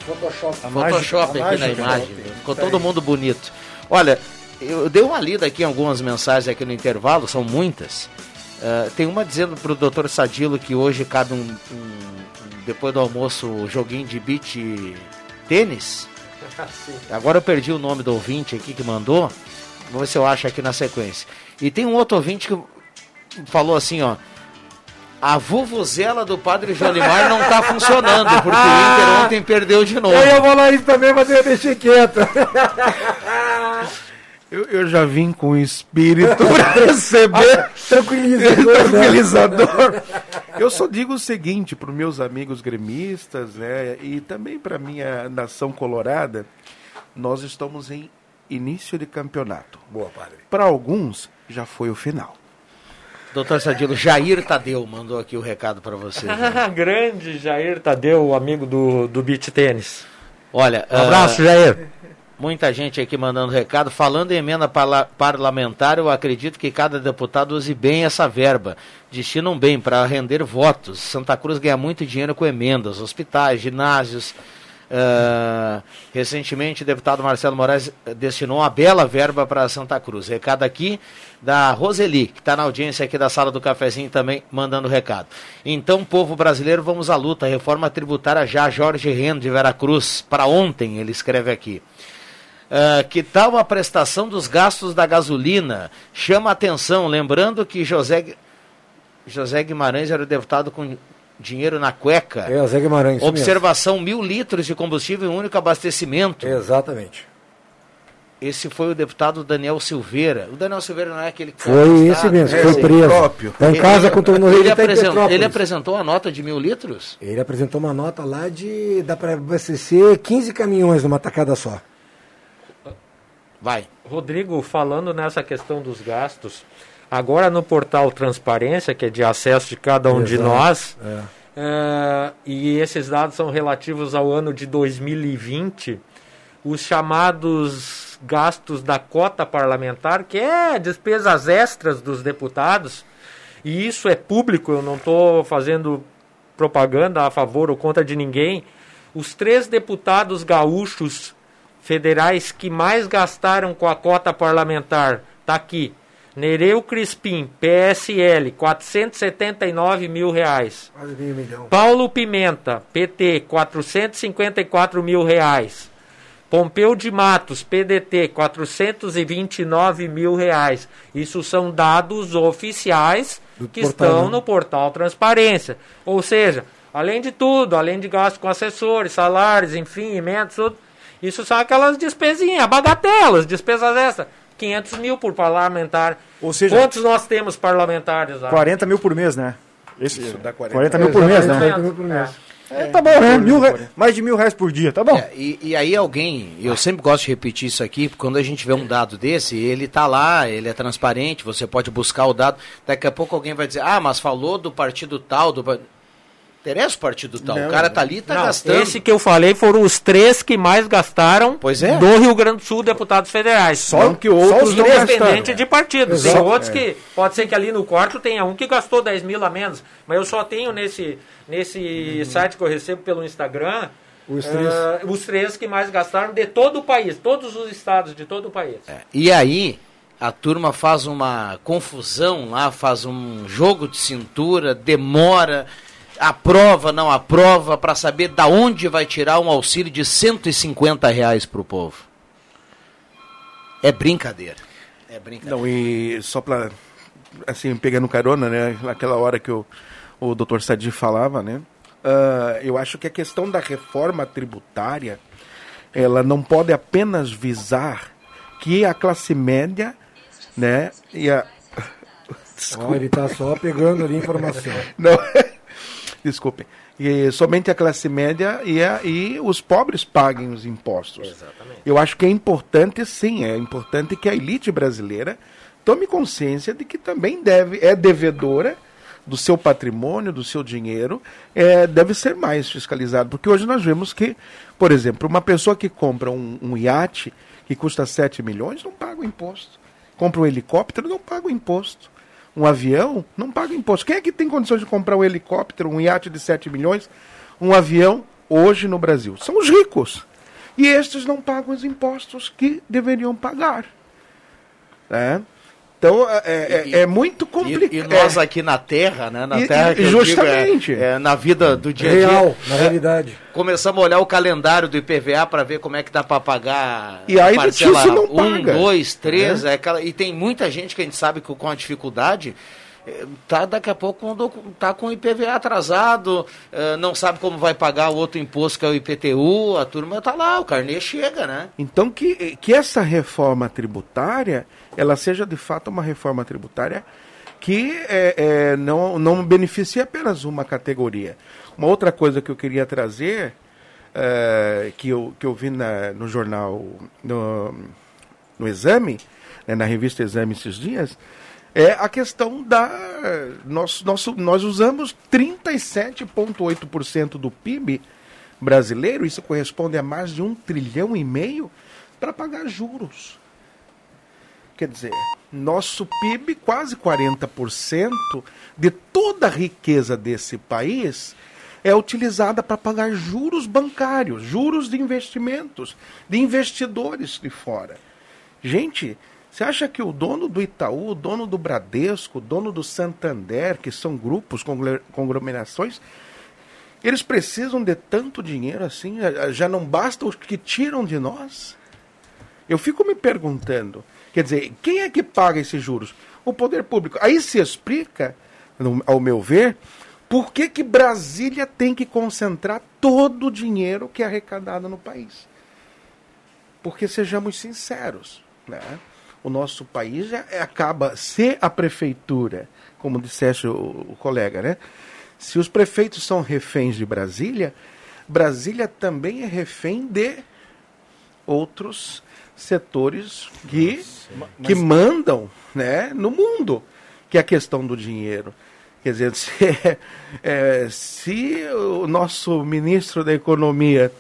Photoshop, Photoshop aqui na imagem. Ficou todo mundo bonito. Olha, eu dei uma lida aqui em algumas mensagens aqui no intervalo, são muitas. Uh, tem uma dizendo para o doutor Sadilo que hoje cabe um, um, depois do almoço, um joguinho de beach tênis. Agora eu perdi o nome do ouvinte aqui que mandou. Vamos ver se eu acho aqui na sequência. E tem um outro ouvinte que falou assim, ó. A vuvuzela do Padre Jolimar não tá funcionando, porque o Inter ontem perdeu de novo. Eu ia falar isso também, mas eu deixei quieto. Eu, eu já vim com espírito para receber tranquilizador. tranquilizador. Eu só digo o seguinte para os meus amigos gremistas, né, e também para minha nação colorada, nós estamos em início de campeonato. Boa, padre. Para alguns já foi o final. Doutor Sadilo, Jair Tadeu mandou aqui o recado para você. Grande Jair Tadeu, amigo do, do beach tênis. Olha, um abraço, uh, Jair. Muita gente aqui mandando recado. Falando em emenda parla parlamentar, eu acredito que cada deputado use bem essa verba. Destinam bem para render votos. Santa Cruz ganha muito dinheiro com emendas, hospitais, ginásios. Uh, recentemente, o deputado Marcelo Moraes destinou uma bela verba para Santa Cruz. Recado aqui da Roseli, que está na audiência aqui da sala do cafezinho também, mandando recado. Então, povo brasileiro, vamos à luta. Reforma tributária já, Jorge Rendo de Veracruz. Para ontem, ele escreve aqui. Uh, que tal a prestação dos gastos da gasolina? Chama atenção, lembrando que José, José Guimarães era o deputado com dinheiro na cueca. É, José Guimarães. Observação: mil litros de combustível em um único abastecimento. Exatamente. Esse foi o deputado Daniel Silveira. O Daniel Silveira não é aquele que foi esse mesmo, foi preso. Próprio. Tá em casa com o tornozelo ele, apresentou, ele apresentou a nota de mil litros? Ele apresentou uma nota lá de. dá para abastecer 15 caminhões numa tacada só. Vai. Rodrigo, falando nessa questão dos gastos, agora no portal Transparência, que é de acesso de cada um Exato. de nós, é. Uh, e esses dados são relativos ao ano de 2020, os chamados gastos da cota parlamentar, que é despesas extras dos deputados, e isso é público, eu não estou fazendo propaganda a favor ou contra de ninguém. Os três deputados gaúchos federais que mais gastaram com a cota parlamentar, tá aqui. Nereu Crispim, PSL, 479 mil reais. Quase meio milhão. Paulo Pimenta, PT, 454 mil reais. Pompeu de Matos, PDT, 429 mil reais. Isso são dados oficiais Do que portal, estão né? no portal Transparência. Ou seja, além de tudo, além de gastos com assessores, salários, enfim, emendas, isso são aquelas despesinhas, bagatelas, despesas extras. 500 mil por parlamentar. Ou seja, quantos nós temos parlamentares lá? 40 mil por mês, né? Esse, Isso dá 40, 40 mil por mês, né? 40 mil por mês. É, tá bom, né? Mil, mais de mil reais por dia, tá bom. É, e, e, aí alguém, eu sempre gosto de repetir isso aqui, porque quando a gente vê um dado desse, ele tá lá, ele é transparente, você pode buscar o dado. Daqui a pouco alguém vai dizer, ah, mas falou do partido tal, do interessa o partido tal. Não, o cara tá ali e tá não, gastando. Esse que eu falei foram os três que mais gastaram pois é. do Rio Grande do Sul, deputados federais. Só não, que outros só os três dependentes de partido. Exato. Tem outros é. que. Pode ser que ali no quarto tenha um que gastou 10 mil a menos. Mas eu só tenho nesse, nesse uhum. site que eu recebo pelo Instagram. Os três. Uh, os três que mais gastaram de todo o país, todos os estados de todo o país. É. E aí, a turma faz uma confusão lá, faz um jogo de cintura, demora aprova, não aprova, para saber da onde vai tirar um auxílio de 150 reais para o povo. É brincadeira. É brincadeira. Não, e só para, assim, pegando carona, né, naquela hora que o, o doutor Sadi falava, né, uh, eu acho que a questão da reforma tributária, ela não pode apenas visar que a classe média, né, e a... Oh, ele está só pegando ali informação. Não, desculpem, e somente a classe média e, a, e os pobres paguem os impostos. Exatamente. Eu acho que é importante, sim, é importante que a elite brasileira tome consciência de que também deve, é devedora do seu patrimônio, do seu dinheiro, é, deve ser mais fiscalizado. Porque hoje nós vemos que, por exemplo, uma pessoa que compra um, um iate que custa 7 milhões não paga o imposto. Compra um helicóptero, não paga o imposto um avião, não paga imposto. Quem é que tem condições de comprar um helicóptero, um iate de 7 milhões, um avião hoje no Brasil? São os ricos. E estes não pagam os impostos que deveriam pagar. Né? Então é, é, e, é muito complicado. E, e, nós aqui na Terra, né? Na Terra e, que justamente digo, é, é, na vida do dia a dia. Real, na realidade. Começamos a olhar o calendário do IPVA para ver como é que dá para pagar. E aí parcela não um, paga. dois, três, é. aquela, e tem muita gente que a gente sabe que com a dificuldade é, tá daqui a pouco tá com o IPVA atrasado, é, não sabe como vai pagar o outro imposto que é o IPTU, a turma tá lá, o carnê chega, né? Então que, que essa reforma tributária ela seja de fato uma reforma tributária que é, é, não, não beneficie apenas uma categoria. Uma outra coisa que eu queria trazer, é, que, eu, que eu vi na, no jornal, no, no Exame, né, na revista Exame esses dias, é a questão da. Nós, nós, nós usamos 37,8% do PIB brasileiro, isso corresponde a mais de um trilhão e meio, para pagar juros. Quer dizer, nosso PIB, quase 40% de toda a riqueza desse país é utilizada para pagar juros bancários, juros de investimentos, de investidores de fora. Gente, você acha que o dono do Itaú, o dono do Bradesco, o dono do Santander, que são grupos, conglomerações, eles precisam de tanto dinheiro assim? Já não basta os que tiram de nós? Eu fico me perguntando, Quer dizer, quem é que paga esses juros? O poder público. Aí se explica, ao meu ver, por que, que Brasília tem que concentrar todo o dinheiro que é arrecadado no país. Porque sejamos sinceros, né? o nosso país já acaba, se a prefeitura, como disseste o, o colega, né? se os prefeitos são reféns de Brasília, Brasília também é refém de outros setores que, que mandam né, no mundo, que é a questão do dinheiro. Quer dizer, se, é, se o nosso ministro da Economia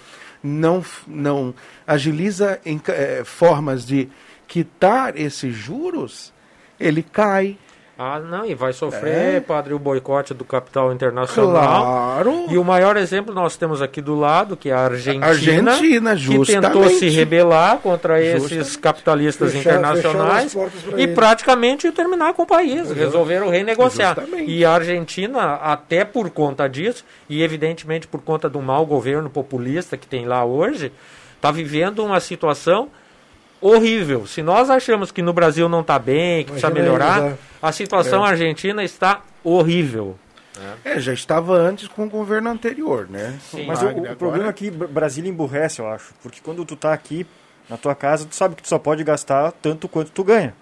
não, não agiliza em, é, formas de quitar esses juros, ele cai. Ah, não, e vai sofrer, é. padre, o boicote do capital internacional. Claro. E o maior exemplo nós temos aqui do lado, que é a Argentina, Argentina que tentou se rebelar contra justamente. esses capitalistas fechar, internacionais fechar e praticamente terminar com o país. Exato. Resolveram renegociar. Justamente. E a Argentina, até por conta disso, e evidentemente por conta do mau governo populista que tem lá hoje, está vivendo uma situação horrível. Se nós achamos que no Brasil não está bem, que precisa melhorar, a situação é. argentina está horrível. É. já estava antes com o governo anterior, né? Sim. Mas o, o problema é que Brasília emburrece, eu acho. Porque quando tu está aqui na tua casa, tu sabe que tu só pode gastar tanto quanto tu ganha.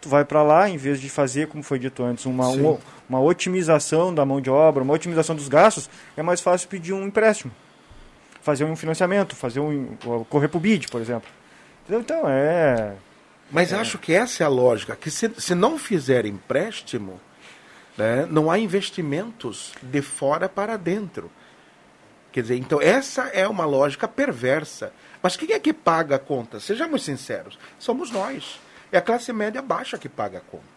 Tu vai para lá, em vez de fazer, como foi dito antes, uma, uma, uma otimização da mão de obra, uma otimização dos gastos, é mais fácil pedir um empréstimo. Fazer um financiamento, fazer um. correr pro BID, por exemplo. Então é. Mas é. acho que essa é a lógica, que se, se não fizer empréstimo, né, não há investimentos de fora para dentro. Quer dizer, então essa é uma lógica perversa. Mas quem é que paga a conta? Sejamos sinceros, somos nós. É a classe média baixa que paga a conta.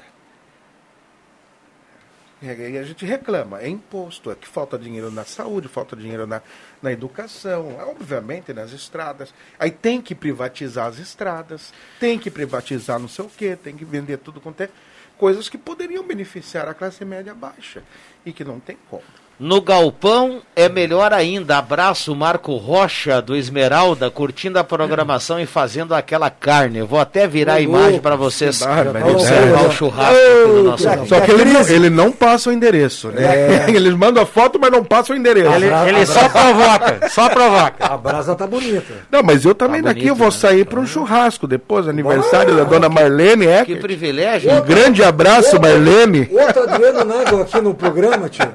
E a gente reclama, é imposto, é que falta dinheiro na saúde, falta dinheiro na, na educação, obviamente nas estradas. Aí tem que privatizar as estradas, tem que privatizar não sei o quê, tem que vender tudo quanto é. Coisas que poderiam beneficiar a classe média baixa e que não tem como. No Galpão é melhor ainda. Abraço Marco Rocha do Esmeralda, curtindo a programação e fazendo aquela carne. Eu vou até virar a imagem para vocês observar o churrasco do nosso Só que ele, ele não passa o endereço, né? É. Eles mandam a foto, mas não passa o endereço. Ele, ele só provoca, só provoca. A brasa tá bonita. Não, mas eu também tá daqui bonito, eu vou né? sair para um churrasco depois, aniversário da dona Marlene. É, que privilégio. Um grande abraço, Marlene. Outro Adriano Nago aqui no programa, tio.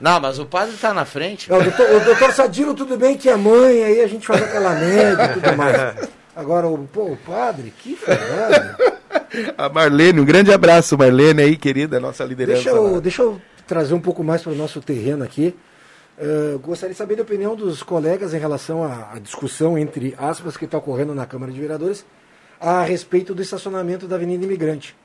Não, mas o padre está na frente. o, doutor, o doutor Sadilo, tudo bem que é mãe, aí a gente faz aquela média e tudo mais. Agora, o, pô, o padre, que verdade. A Marlene, um grande abraço, Marlene aí, querida, nossa liderança. Deixa eu, deixa eu trazer um pouco mais para o nosso terreno aqui. Uh, gostaria de saber a opinião dos colegas em relação à, à discussão, entre aspas, que está ocorrendo na Câmara de Vereadores a respeito do estacionamento da Avenida Imigrante.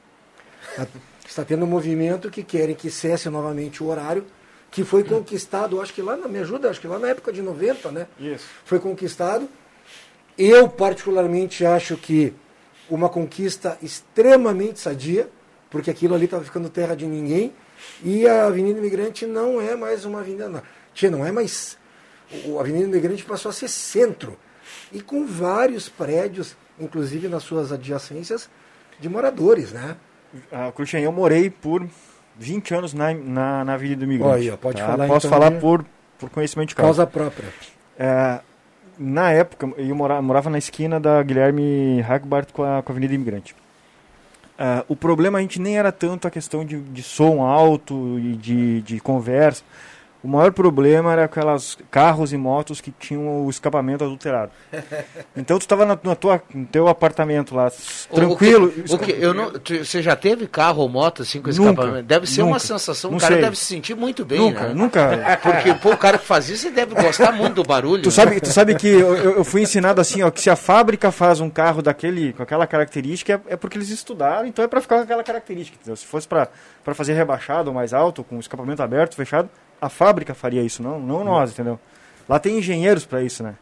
Está tendo um movimento que querem que cesse novamente o horário que foi conquistado, acho que lá, na, me ajuda, acho que lá na época de 90, né? Isso. Foi conquistado. Eu, particularmente, acho que uma conquista extremamente sadia, porque aquilo ali estava ficando terra de ninguém, e a Avenida Imigrante não é mais uma avenida. Não, tia, não é mais. A Avenida Imigrante passou a ser centro, e com vários prédios, inclusive nas suas adjacências, de moradores, né? Ah, Cruxem, eu morei por 20 anos na, na, na Avenida do Imigrante. Olha, pode tá? falar Posso então, falar por, por conhecimento de causa. Causa própria. É, na época, eu morava, morava na esquina da Guilherme Hagbart com a, com a Avenida Imigrante. Uh, o problema a gente nem era tanto a questão de, de som alto e de, de conversa. O maior problema era aquelas carros e motos que tinham o escapamento adulterado. Então tu estava na, na tua, no teu apartamento lá, tranquilo. O que, o que, eu não, tu, você já teve carro ou moto assim com nunca, escapamento? Deve ser nunca, uma sensação, o cara sei. deve se sentir muito bem, nunca, né? Nunca, Porque pô, o cara que faz isso, deve gostar muito do barulho. Tu, né? sabe, tu sabe que eu, eu, fui ensinado assim, ó, que se a fábrica faz um carro daquele, com aquela característica, é, é porque eles estudaram, então é para ficar com aquela característica. Entendeu? Se fosse para fazer rebaixado ou mais alto, com o escapamento aberto, fechado, a fábrica faria isso, não, não nós, entendeu? Lá tem engenheiros para isso, né?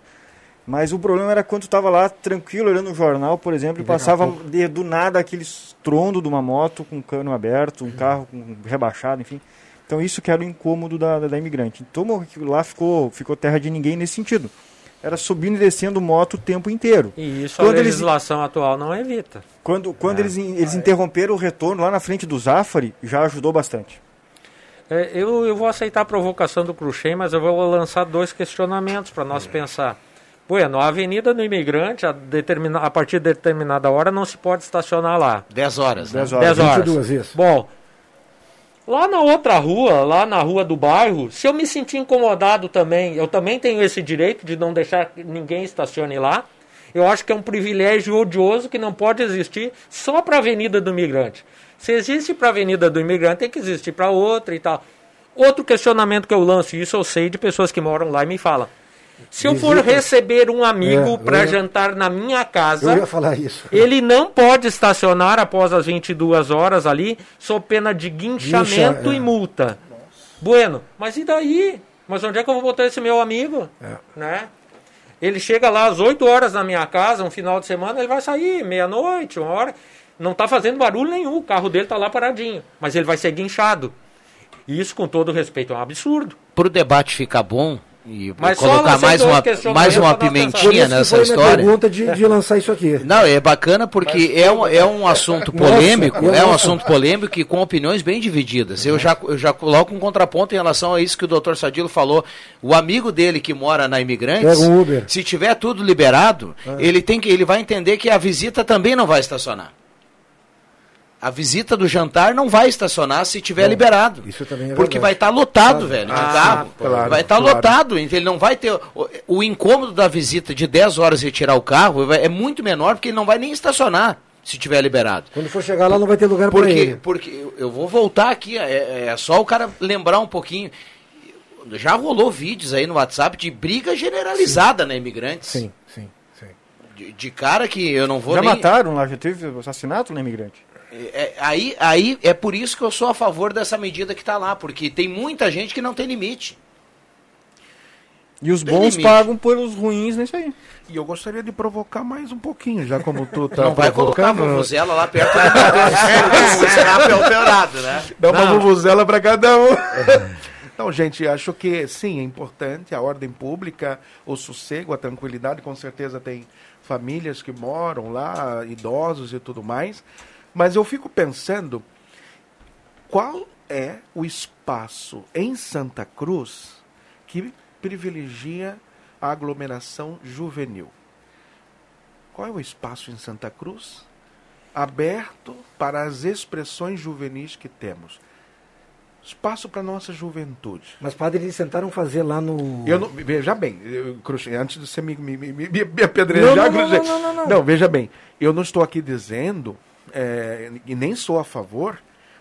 Mas o problema era quando estava lá tranquilo olhando o jornal, por exemplo, e passava de, do nada aquele estrondo de uma moto com cano aberto, um uhum. carro com, rebaixado, enfim. Então isso que era o incômodo da, da, da, imigrante. Então lá ficou, ficou terra de ninguém nesse sentido. Era subindo e descendo moto o tempo inteiro. E isso quando a legislação eles, atual não evita. Quando, quando é. eles, eles interromperam o retorno lá na frente do Zafari, já ajudou bastante. É, eu, eu vou aceitar a provocação do Cruxem, mas eu vou lançar dois questionamentos para nós é. pensar. Bueno, a Avenida do Imigrante, a, determina, a partir de determinada hora, não se pode estacionar lá. 10 horas. 10 né? horas. 10 horas. 22, isso. Bom, lá na outra rua, lá na rua do bairro, se eu me sentir incomodado também, eu também tenho esse direito de não deixar que ninguém estacione lá. Eu acho que é um privilégio odioso que não pode existir só para a Avenida do Imigrante. Se existe para a Avenida do Imigrante, tem que existir para outra e tal. Outro questionamento que eu lanço, e isso eu sei de pessoas que moram lá e me falam. Se eu for receber um amigo É, para jantar na minha casa, Eu ia falar isso. ele não pode estacionar após as 22 horas ali, sob pena de guinchamento Guincha, é. e multa. Bueno, mas e daí? Mas onde é que eu vou botar esse meu amigo? É. Né? Ele chega lá às 8 horas na minha casa, um final de semana, ele vai sair meia-noite, uma hora. Não está fazendo barulho nenhum, o carro dele está lá paradinho. Mas ele vai ser guinchado. E isso, com todo respeito, é um absurdo. Para o debate ficar bom e Mas colocar mais uma, mais uma pimentinha nessa foi minha história. pergunta de, de lançar isso aqui. Não, é bacana porque é um, é um assunto Nossa, polêmico, eu é um assunto polêmico e com opiniões bem divididas. Eu já, eu já coloco um contraponto em relação a isso que o doutor Sadilo falou. O amigo dele que mora na Imigrantes, Pega um Uber. se tiver tudo liberado, É. ele tem que ele vai entender que a visita também não vai estacionar. A visita do jantar não vai estacionar se tiver Bom, liberado. Isso também é Porque verdade. vai estar lotado, Claro. velho, Ah, o carro. claro, vai estar claro. lotado, então ele não vai ter. O, o incômodo da visita de 10 horas retirar o carro é muito menor, porque ele não vai nem estacionar se tiver liberado. Quando for chegar lá, não vai ter lugar para ele. porque eu- eu vou voltar aqui, é, é só o cara lembrar um pouquinho. Já rolou vídeos aí no WhatsApp de briga generalizada na Imigrantes. Sim, sim, sim. De, de cara que eu não vou Já nem... mataram lá, já teve assassinato na imigrante. É, aí, aí é por isso que eu sou a favor dessa medida que está lá, porque tem muita gente que não tem limite. E os Tem bons limite. pagam pelos ruins nisso aí. E eu gostaria de provocar mais um pouquinho, já como tu tá não vai colocar a provocando. vuvuzela lá perto do do Belgrado, né? Dá uma Não. vuvuzela para cada um. Então, gente, acho que sim, é importante a ordem pública, o sossego, a tranquilidade. Com certeza tem famílias que moram lá, idosos e tudo mais. Mas eu fico pensando qual é o espaço em Santa Cruz que privilegia a aglomeração juvenil. Qual é o espaço em Santa Cruz aberto para as expressões juvenis que temos? Espaço para nossa juventude. Mas, padre, eles tentaram fazer lá no. Eu não, veja bem, eu, antes de você me, me, me, me, apedrejar, Não, não, não, não, não. Não, veja bem, eu não estou aqui dizendo, é, e nem sou a favor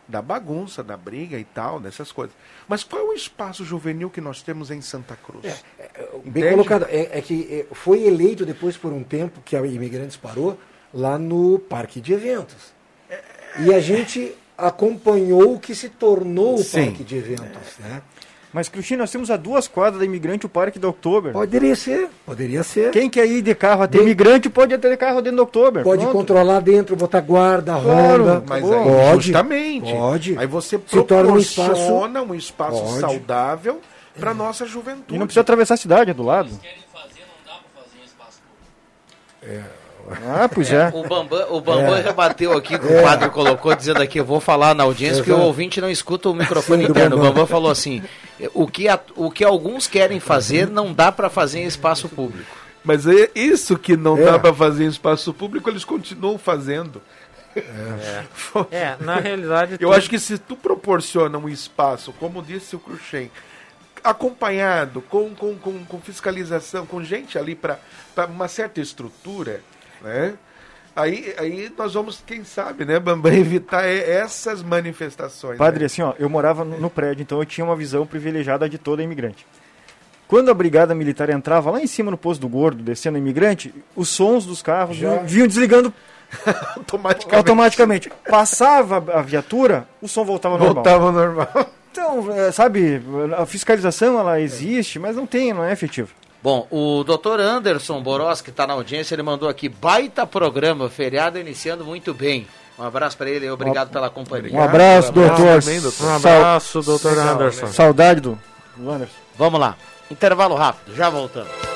da bagunça, da briga e tal, dessas coisas. Mas qual é o espaço juvenil que nós temos em Santa Cruz? Bem Entende? colocado. É, é que é, foi eleito depois por um tempo que a Imigrantes parou lá no parque de eventos. E a gente acompanhou o que se tornou o Sim. parque de eventos. Né? Mas, Cristina, nós temos a duas quadras da imigrante o Parque do Oktober. Poderia ser, poderia ser. Quem quer ir de carro até Bem- imigrante pode ir de carro dentro do Oktober. Pode Pronto. controlar dentro, botar guarda, Claro, ronda. Mas aí, Pode, justamente. pode. Aí você Se torna um espaço- proporciona um espaço, Pode. saudável para nossa juventude. E não precisa atravessar a cidade, é do lado. Ah, pois é. O Bambam, o Bambam É. rebateu aqui que É. o quadro colocou, dizendo aqui, eu vou falar na audiência, porque o ouvinte não escuta o microfone Sim, interno. O Bambam. Bambam falou assim, o que, a- o que alguns querem fazer não dá para fazer em espaço público. Mas é isso que não É. dá para fazer em espaço público, eles continuam fazendo. É, na realidade. Eu acho que se tu proporciona um espaço, como disse o Cruxem, acompanhado, com, com, com, com fiscalização, com gente ali para uma certa estrutura, né? Aí, aí nós vamos, quem sabe, né, Bambam, evitar essas manifestações. Padre, né? assim, ó, eu morava no, prédio, então eu tinha uma visão privilegiada de toda imigrante. Quando a brigada militar entrava lá em cima no posto do Gordo, descendo imigrante, os sons dos carros Já. vinham desligando automaticamente. automaticamente. Passava a viatura, o som voltava normal. Voltava normal. Então, é, sabe, a fiscalização ela existe, mas não tem, não é efetiva. Bom, o doutor Anderson Boros, que está na audiência, ele mandou aqui, baita programa, feriado iniciando muito bem. Um abraço para ele e obrigado pela companhia. Um abraço, doutor. Um abraço, doutor Anderson. Saudade do, do Anderson. Vamos lá, intervalo rápido, já voltamos.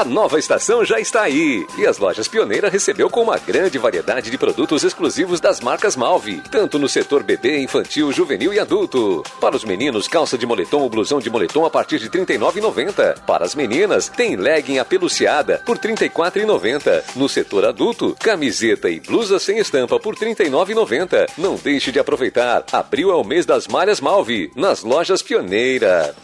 A nova estação já está aí e as lojas Pioneira recebeu com uma grande variedade de produtos exclusivos das marcas Malve, tanto no setor bebê, infantil, juvenil e adulto. Para os meninos, calça de moletom ou blusão de moletom a partir de R$ 39,90. Para as meninas, tem legging apeluciada por R$ 34,90. No setor adulto, camiseta e blusa sem estampa por R$ 39,90. Não deixe de aproveitar. Abril é o mês das malhas Malve, nas lojas Pioneira.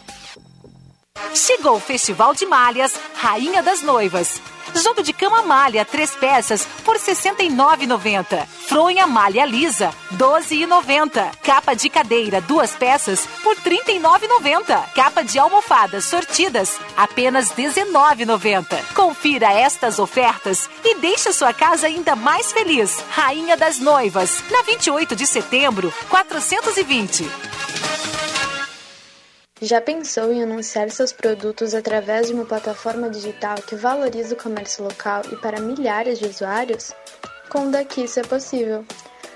Chegou o Festival de Malhas Rainha das Noivas. Jogo de cama malha, três peças, por R$ 69,90. Fronha malha lisa, R$ 12,90. Capa de cadeira, duas peças, por R$ 39,90. Capa de almofadas sortidas, apenas R$ 19,90. Confira estas ofertas e deixe sua casa ainda mais feliz. Rainha das Noivas, na 28 de setembro, 420. Já pensou em anunciar seus produtos através de uma plataforma digital que valoriza o comércio local e para milhares de usuários? Com o Daqui isso é possível.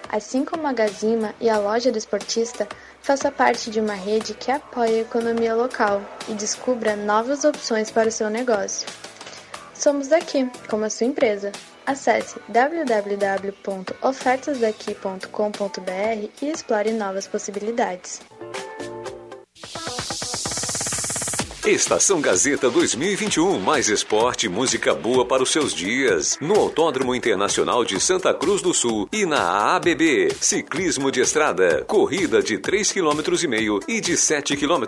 Assim como a Gazima e a loja do esportista, faça parte de uma rede que apoia a economia local e descubra novas opções para o seu negócio. Somos daqui, como a sua empresa. Acesse www.ofertasdaqui.com.br e explore novas possibilidades. Thank you. Estação Gazeta 2021, mais esporte e música boa para os seus dias. No Autódromo Internacional de Santa Cruz do Sul e na ABB. Ciclismo de estrada, corrida de 3,5 km e e de 7 km.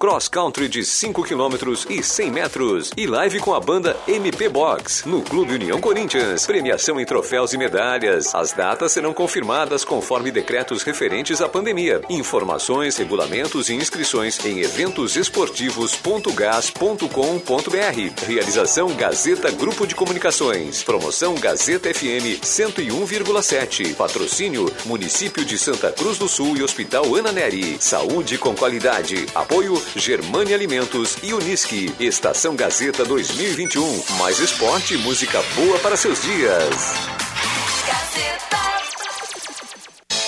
Cross country de 5 km e 100 metros. E live com a banda MP Box no Clube União Corinthians. Premiação em troféus e medalhas. As datas serão confirmadas conforme decretos referentes à pandemia. Informações, regulamentos e inscrições em eventos esportivos www.gas.com.br. Realização Gazeta Grupo de Comunicações. Promoção Gazeta FM 101,7. Patrocínio Município de Santa Cruz do Sul e Hospital Ana Neri. Saúde com qualidade. Apoio Germânia Alimentos e Unisque. Estação Gazeta 2021. Mais esporte e música boa para seus dias.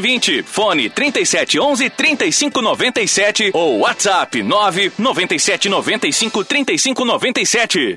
920. Fone 3711 3597 ou WhatsApp 997 95 3597.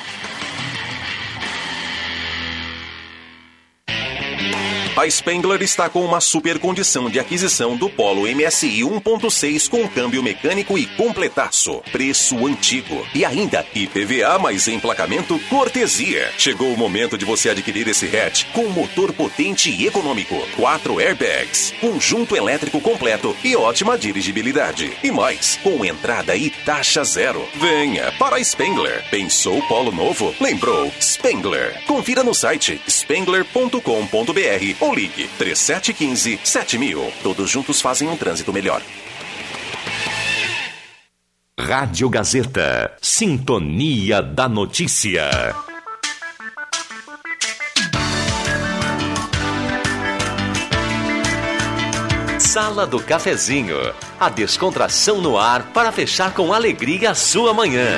A Spengler está com uma super condição de aquisição do Polo MSI 1.6 com câmbio mecânico e completaço. Preço antigo. E ainda IPVA mais emplacamento cortesia. Chegou o momento de você adquirir esse hatch com motor potente e econômico. Quatro airbags, conjunto elétrico completo e ótima dirigibilidade. E mais, com entrada e taxa zero. Venha para a Spengler. Pensou Polo Novo? Lembrou? Spengler. Confira no site spengler.com.br ou ligue 3715 7000. Todos juntos fazem um trânsito melhor. Rádio Gazeta. Sintonia da Notícia. Sala do Cafezinho. A descontração no ar para fechar com alegria a sua manhã.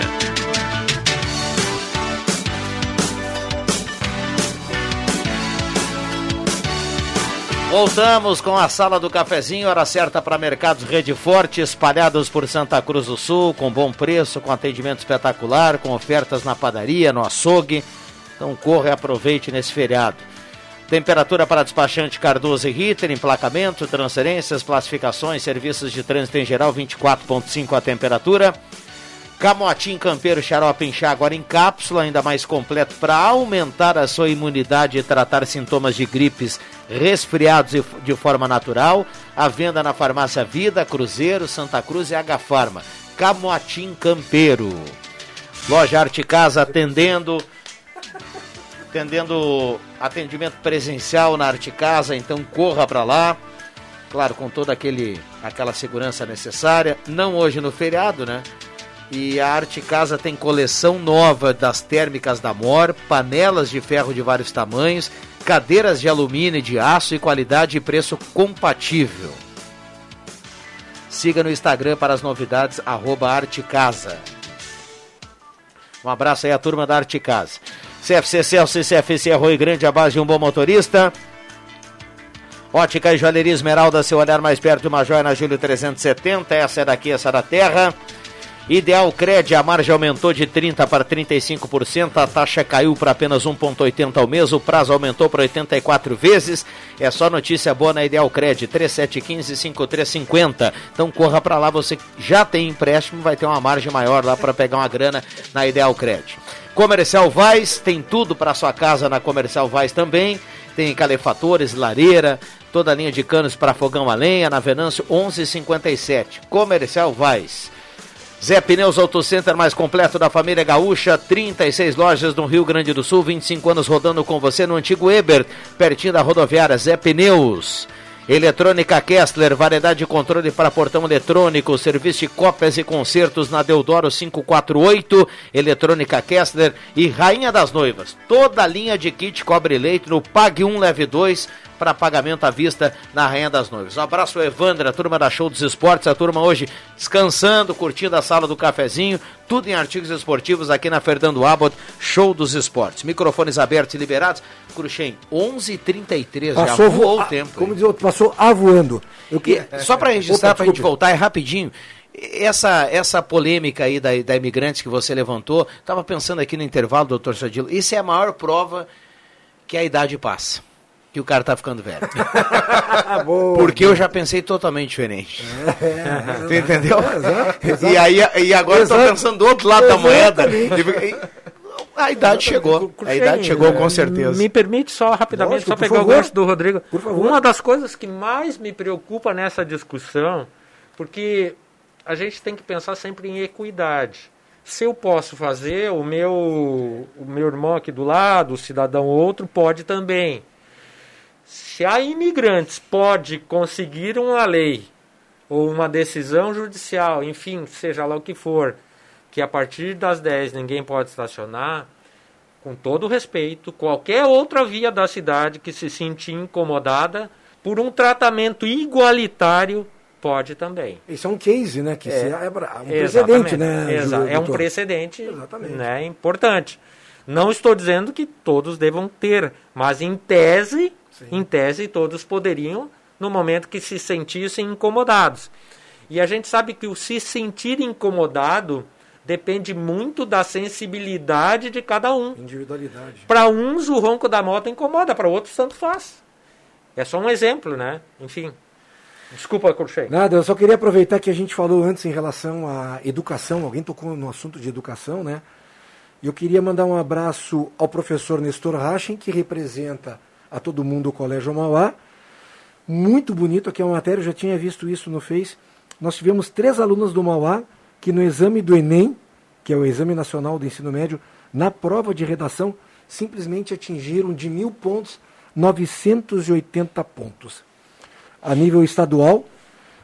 Voltamos com a sala do cafezinho, hora certa para mercados Rede Forte, espalhados por Santa Cruz do Sul, com bom preço, com atendimento espetacular, com ofertas na padaria, no açougue. Então corra e aproveite nesse feriado. Temperatura para despachante Cardoso e Ritter, emplacamento, transferências, classificações, serviços de trânsito em geral, 24,5 a temperatura. Camotim Campeiro Xarope Inchá agora em cápsula, ainda mais completo para aumentar a sua imunidade e tratar sintomas de gripes, resfriados de forma natural. A venda na farmácia Vida, Cruzeiro, Santa Cruz e H Farma. Camotim Campeiro. Loja Arte Casa atendendo atendendo atendimento presencial na Arte Casa, então corra para lá. Claro, com toda aquele aquela segurança necessária, não hoje no feriado, né? E a Arte Casa tem coleção nova das térmicas da Mor, panelas de ferro de vários tamanhos, cadeiras de alumínio e de aço e qualidade e preço compatível. Siga no Instagram para as novidades, arroba Arte Casa. Um abraço aí à turma da Arte Casa. CFC Celso e CFC Arroio Grande, a base de um bom motorista. Ótica e Joalheria Esmeralda, seu olhar mais perto de uma joia na Júlio 370. Essa é daqui, essa é da terra. Ideal Cred, a margem aumentou de 30% para 35%, a taxa caiu para apenas 1,80 ao mês, o prazo aumentou para 84 vezes. É só notícia boa na Ideal Cred, 3715-5350. Então corra para lá, você já tem empréstimo, vai ter uma margem maior lá para pegar uma grana na Ideal Cred. Comercial Vaz, tem tudo para sua casa na Comercial Vaz também. Tem calefatores, lareira, toda a linha de canos para fogão a lenha, na Venâncio 1157. Comercial Vaz. Zé Pneus Auto Center mais completo da família gaúcha, 36 lojas no Rio Grande do Sul, 25 anos rodando com você no antigo Eber, pertinho da rodoviária Zé Pneus. Eletrônica Kessler, variedade de controle para portão eletrônico, serviço de cópias e concertos na Deodoro 548, Eletrônica Kessler e Rainha das Noivas. Toda a linha de kit cobre leite no Pague 1 Leve 2 para pagamento à vista na Rainha das Noivas. Um abraço, Evandro, a turma da Show dos Esportes, a turma hoje descansando, curtindo a sala do cafezinho, tudo em artigos esportivos aqui na Fernando Abbott, Show dos Esportes. Microfones abertos e liberados. Cruxem, 11h33, já voou o tempo. Como diz outro, passou avoando. Eu que... Só para registrar, para a gente voltar, é rapidinho. Essa, essa polêmica aí da, da imigrantes que você levantou, estava pensando aqui no intervalo, doutor Sadilo, isso é a maior prova que a idade passa que o cara tá ficando velho. boa, Porque eu já pensei totalmente diferente. É, Você entendeu? É, exato, exato. E, aí, e agora exato. eu tô pensando do outro lado da moeda. A idade chegou. A idade chegou com certeza. Me permite só rapidamente, Lógico, só pegar favor. o gancho do Rodrigo. Por favor. Uma das coisas que mais me preocupa nessa discussão, porque a gente tem que pensar sempre em equidade. Se eu posso fazer, o meu, o meu irmão aqui do lado, o cidadão outro, pode também. Se a imigrantes pode conseguir uma lei ou uma decisão judicial, enfim, seja lá o que for, que a partir das 10 ninguém pode estacionar, com todo respeito, qualquer outra via da cidade que se sentir incomodada por um tratamento igualitário pode também. Isso é um case, né? Que é, é um precedente, né? Exa é um precedente né, importante. Não estou dizendo que todos devam ter, mas em tese Sim. Em tese, todos poderiam, no momento que se sentissem incomodados. E a gente sabe que o se sentir incomodado depende muito da sensibilidade de cada um. Individualidade. Para uns, o ronco da moto incomoda, para outros, tanto faz. É só um exemplo, né? Enfim. Desculpa, Corchei. Nada, eu só queria aproveitar que a gente falou antes em relação à educação, alguém tocou no assunto de educação, né? Eu queria mandar um abraço ao professor Nestor Rachen, que representa a todo mundo o Colégio Mauá. Muito bonito aqui a matéria, eu já tinha visto isso no Face. Nós tivemos três alunas do Mauá que no exame do Enem, que é o Exame Nacional do Ensino Médio, na prova de redação, simplesmente atingiram de mil pontos 980 pontos. A nível estadual,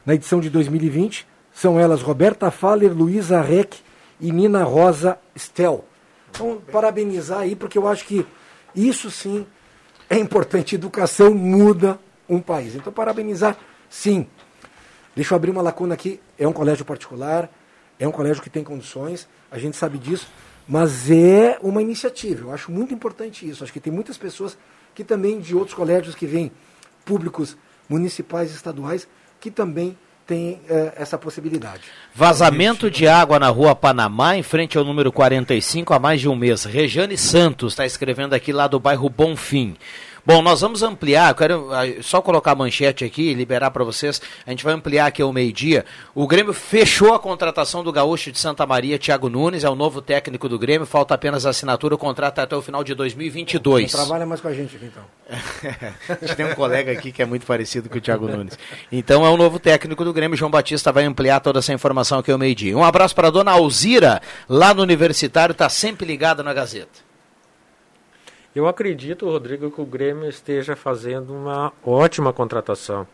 na edição de 2020, são elas Roberta Faller, Luísa Reck e Nina Rosa Stel. Então, parabenizar aí, porque eu acho que isso sim é importante. Educação muda um país. Então, parabenizar, sim. Deixa eu abrir uma lacuna aqui. É um colégio particular, é um colégio que tem condições, a gente sabe disso, mas é uma iniciativa. Eu acho muito importante isso. Acho que tem muitas pessoas que também de outros colégios que vêm, públicos, municipais, estaduais, que também tem é, essa possibilidade. Vazamento de água na rua Panamá, em frente ao número 45, há mais de um mês. Rejane Santos está escrevendo aqui lá do bairro Bonfim. Bom, nós vamos ampliar, quero ah, só colocar a manchete aqui, liberar para vocês. A gente vai ampliar aqui ao meio-dia. O Grêmio fechou a contratação do gaúcho de Santa Maria, Thiago Nunes, é o novo técnico do Grêmio. Falta apenas a assinatura, o contrato é até o final de 2022. Não trabalha mais com a gente aqui então. a gente tem um colega aqui que é muito parecido com o Thiago Nunes. Então é o novo técnico do Grêmio. João Batista vai ampliar toda essa informação aqui ao meio-dia. Um abraço para a dona Alzira, lá no Universitário, está sempre ligada na Gazeta. Eu acredito, Rodrigo, que o Grêmio esteja fazendo uma ótima contratação.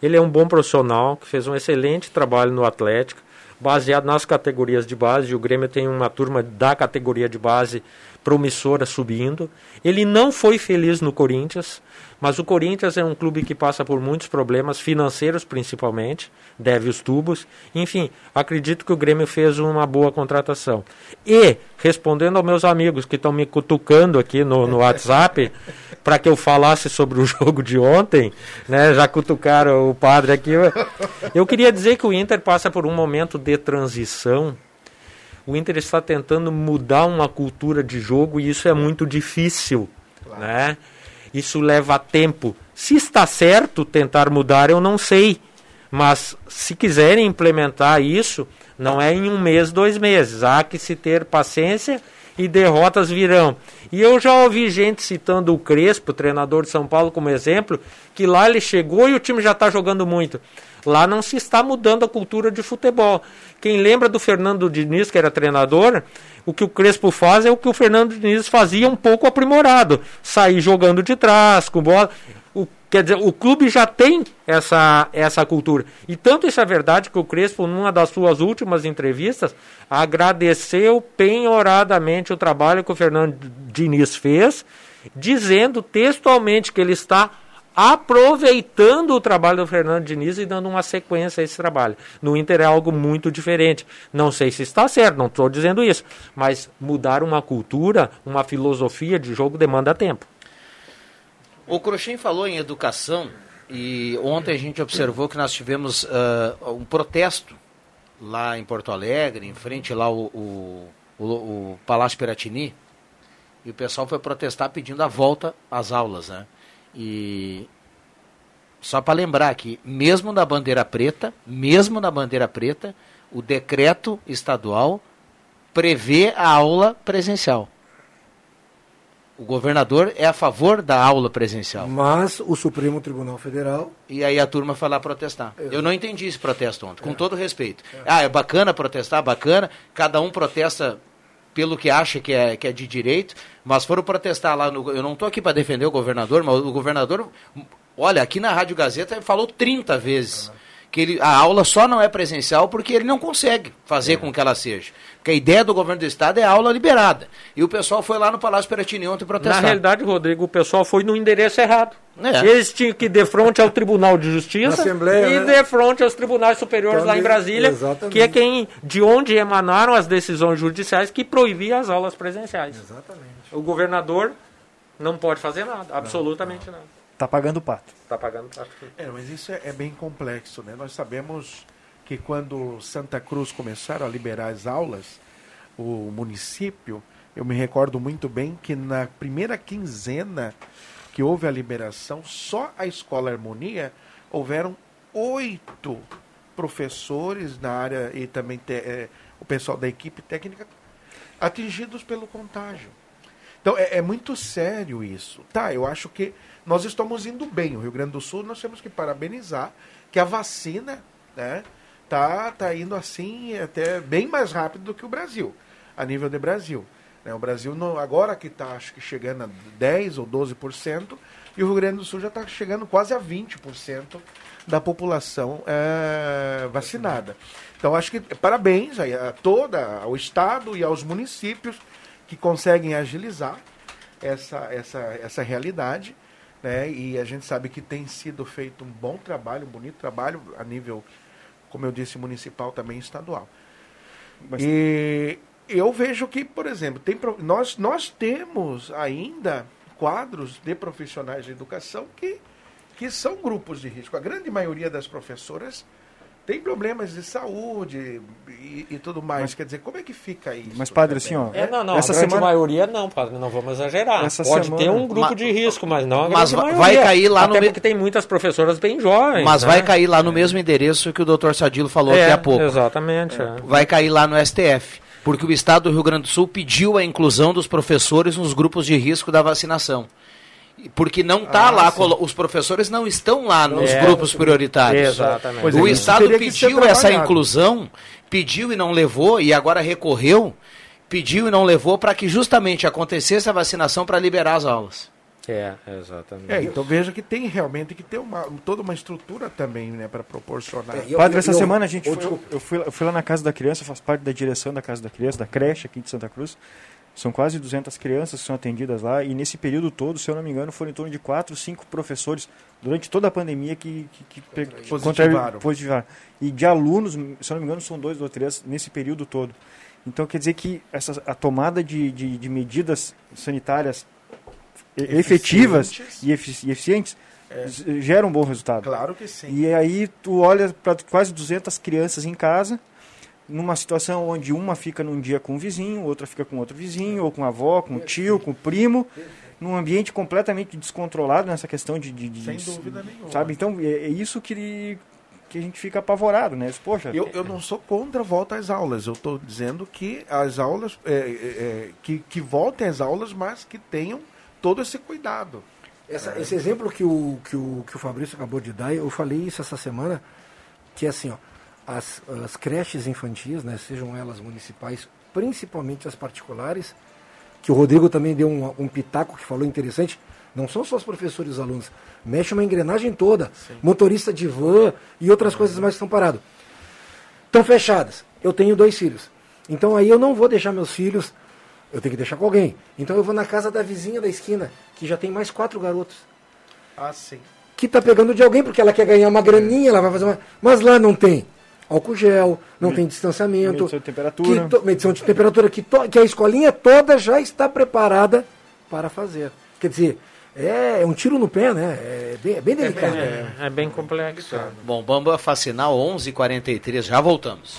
Ele é um bom profissional, que fez um excelente trabalho no Atlético, baseado nas categorias de base. O Grêmio tem uma turma da categoria de base promissora subindo. Ele não foi feliz no Corinthians, mas o Corinthians é um clube que passa por muitos problemas financeiros, principalmente, deve os tubos. Enfim, acredito que o Grêmio fez uma boa contratação. E, respondendo aos meus amigos que estão me cutucando aqui no, no WhatsApp, para que eu falasse sobre o jogo de ontem, né, já cutucaram o padre aqui. Eu queria dizer que o Inter passa por um momento de transição o Inter está tentando mudar uma cultura de jogo e isso é muito difícil, claro. né? Isso leva tempo. Se está certo tentar mudar, eu não sei. Mas se quiserem implementar isso, não é em um mês, dois meses. Há que se ter paciência e derrotas virão. E eu já ouvi gente citando o Crespo, treinador de São Paulo, como exemplo, que lá ele chegou e o time já está jogando muito. Lá não se está mudando a cultura de futebol. Quem lembra do Fernando Diniz, que era treinador, o que o Crespo faz é o que o Fernando Diniz fazia um pouco aprimorado. Sair jogando de trás, com bola. O, quer dizer, o clube já tem essa, essa cultura. E tanto isso é verdade que o Crespo, numa das suas últimas entrevistas, agradeceu penhoradamente o trabalho que o Fernando Diniz fez, dizendo textualmente que ele está aproveitando o trabalho do Fernando Diniz e dando uma sequência a esse trabalho. No Inter é algo muito diferente. Não sei se está certo, não estou dizendo isso, mas mudar uma cultura, uma filosofia de jogo demanda tempo. O Cruxem falou em educação e ontem a gente observou que nós tivemos uh, um protesto lá em Porto Alegre, em frente lá o, o, o, o Palácio Piratini, e o pessoal foi protestar pedindo a volta às aulas, né? E só para lembrar que, mesmo na bandeira preta, mesmo na bandeira preta, o decreto estadual prevê a aula presencial. O governador é a favor da aula presencial. Mas o Supremo Tribunal Federal. E aí a turma foi lá protestar. Eu não entendi esse protesto ontem, com é. todo respeito. É. Ah, é bacana protestar, bacana. Cada um protesta pelo que acha que é, que é de direito, mas foram protestar lá no. Eu não estou aqui para defender o governador, mas o governador, olha, aqui na Rádio Gazeta falou 30 vezes. Uhum. Que ele, a aula só não é presencial porque ele não consegue fazer é. com que ela seja. Porque a ideia do governo do estado é a aula liberada. E o pessoal foi lá no Palácio Peratini ontem protestar. Na realidade, Rodrigo, o pessoal foi no endereço errado. É. Eles tinham que ir de frente ao Tribunal de Justiça Assembleia, e né? de frente aos tribunais superiores Também, lá em Brasília, exatamente. que é quem de onde emanaram as decisões judiciais que proibiam as aulas presenciais. Exatamente. O governador não pode fazer nada, absolutamente não, não. nada. Está pagando o pato. Está pagando o pato. É, mas isso é, é bem complexo, né? Nós sabemos que quando Santa Cruz começaram a liberar as aulas, o município, eu me recordo muito bem que na primeira quinzena que houve a liberação, só a Escola Harmonia houveram oito professores na área e também te, é, o pessoal da equipe técnica atingidos pelo contágio. Então é, é, muito sério isso. Tá, eu acho que nós estamos indo bem. O Rio Grande do Sul nós temos que parabenizar que a vacina, né, tá, tá indo assim até bem mais rápido do que o Brasil, a nível de Brasil. Né? O Brasil não, agora que está acho que chegando a 10 ou 12%, e o Rio Grande do Sul já está chegando quase a 20% da população é, vacinada. Então acho que parabéns a, a toda ao estado e aos municípios que conseguem agilizar essa, essa, essa realidade. Né? E a gente sabe que tem sido feito um bom trabalho, um bonito trabalho a nível como eu disse, municipal também estadual. Mas... E eu vejo que, por exemplo, tem, nós, nós temos ainda quadros de profissionais de educação que, que são grupos de risco. A grande maioria das professoras tem problemas de saúde e, e tudo mais. Mas- Quer dizer, como é que fica isso? Mas, padre, assim, ó. É, não, não, essa a grande semana... maioria não, padre, não vamos exagerar. Essa Pode semana- ter um grupo Ma- de risco, mas não a Mas maioria. vai cair lá no Até me- porque tem muitas professoras bem jovens. Mas né? vai cair lá no mesmo endereço que o doutor Sadilo falou É, aqui há pouco. exatamente, é. Vai cair lá no STF. Porque o Estado do Rio Grande do Sul pediu a inclusão dos professores nos grupos de risco da vacinação. Porque não está Ah, lá, sim. os professores não estão lá nos É, grupos prioritários. exatamente. É, o isso Estado pediu essa inclusão, pediu e não levou, e agora recorreu, pediu e não levou para que justamente acontecesse a vacinação para liberar as aulas. É, exatamente. É, então veja que tem realmente que ter uma, toda uma estrutura também, né, para proporcionar. É, eu- Padre, eu- essa eu- semana a gente eu- foi, eu, eu fui, eu fui lá na Casa da Criança, faço parte da direção da Casa da Criança, da creche aqui de Santa Cruz. São quase 200 crianças que são atendidas lá e nesse período todo, se eu não me engano, foram em torno de 4, 5 professores durante toda a pandemia que, que, que, que Positivaram. positivaram. E de alunos, se eu não me engano, são dois ou três nesse período todo. Então quer dizer que essa, a tomada de, de, de medidas sanitárias efetivas Eficientes. e, efici- eficientes z- gera um bom resultado. Claro que sim. E aí tu olha para quase 200 crianças em casa, numa situação onde uma fica num dia com o vizinho, outra fica com outro vizinho, ou com a avó, com o tio, com o primo, num ambiente completamente descontrolado nessa questão de... de, de- Sem dúvida nenhuma. Sabe? Então é, é isso que, que a gente fica apavorado, né? Poxa, Eu, eu não sou contra a volta às aulas. Eu estou dizendo que as aulas, é, é, é, que, que voltem às aulas, mas que tenham todo esse cuidado. Essa- esse exemplo que o, que, o, que o Fabrício acabou de dar, eu falei isso essa semana, que é assim, ó, as, as creches infantis, né, sejam elas municipais, principalmente as particulares, que o Rodrigo também deu um, um pitaco que falou interessante, não são só os professores e os alunos, mexe uma engrenagem toda, motorista de van e outras coisas mais que estão parados. Estão fechadas. Eu tenho dois filhos. Então aí eu não vou deixar meus filhos, eu tenho que deixar com alguém. Então eu vou na casa da vizinha da esquina, que já tem mais quatro garotos. Ah, sim. Que tá pegando de alguém, porque ela quer ganhar uma graninha, ela vai fazer uma. Mas lá não tem álcool gel, não tem distanciamento. medição de temperatura. que to- medição de temperatura, que, to- que a escolinha toda já está preparada para fazer. Quer dizer, é, é um tiro no pé, né? É bem, é bem delicado. É, é bem complexo. Bom, Bamba Facinal 11:43, já voltamos.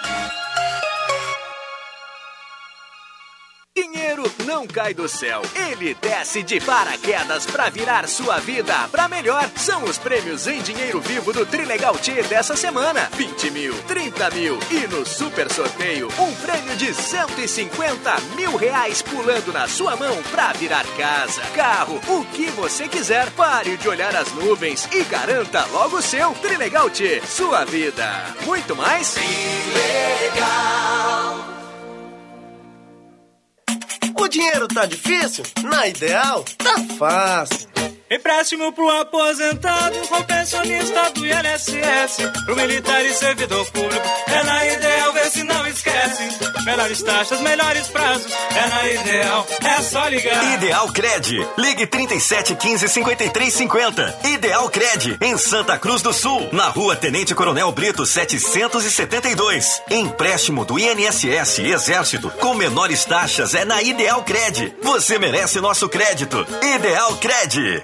Não cai do céu, ele desce de paraquedas pra virar sua vida pra melhor. São os prêmios em dinheiro vivo do Trilegal T dessa semana: 20 mil, 30 mil e no super sorteio, um prêmio de 150 mil reais pulando na sua mão pra virar casa, carro, o que você quiser. Pare de olhar as nuvens e garanta logo o seu Trilegal T, sua vida. Muito mais? O dinheiro tá difícil? Na ideal, tá fácil. Empréstimo pro aposentado, pro pensionista do INSS, pro militar e servidor público. É na ideal, vê se não esquece. Melhores taxas, melhores prazos. É na ideal, é só ligar. Ideal Cred. Ligue 37 15 53 50. Ideal Cred, em Santa Cruz do Sul, na rua Tenente Coronel Brito 772. Empréstimo do INSS Exército com menores taxas é na Ideal Cred. Você merece nosso crédito. Ideal Cred.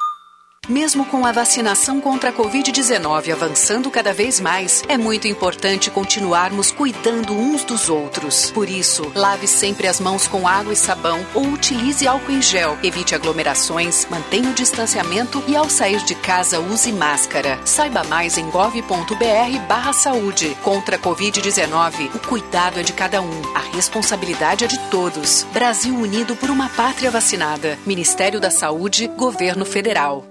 Mesmo com a vacinação contra a Covid-19 avançando cada vez mais, é muito importante continuarmos cuidando uns dos outros. Por isso, lave sempre as mãos com água e sabão ou utilize álcool em gel. Evite aglomerações, mantenha o distanciamento e ao sair de casa use máscara. Saiba mais em gov.br/barra saúde. Contra a Covid-19, o cuidado é de cada um, a responsabilidade é de todos. Brasil unido por uma pátria vacinada. Ministério da Saúde, Governo Federal.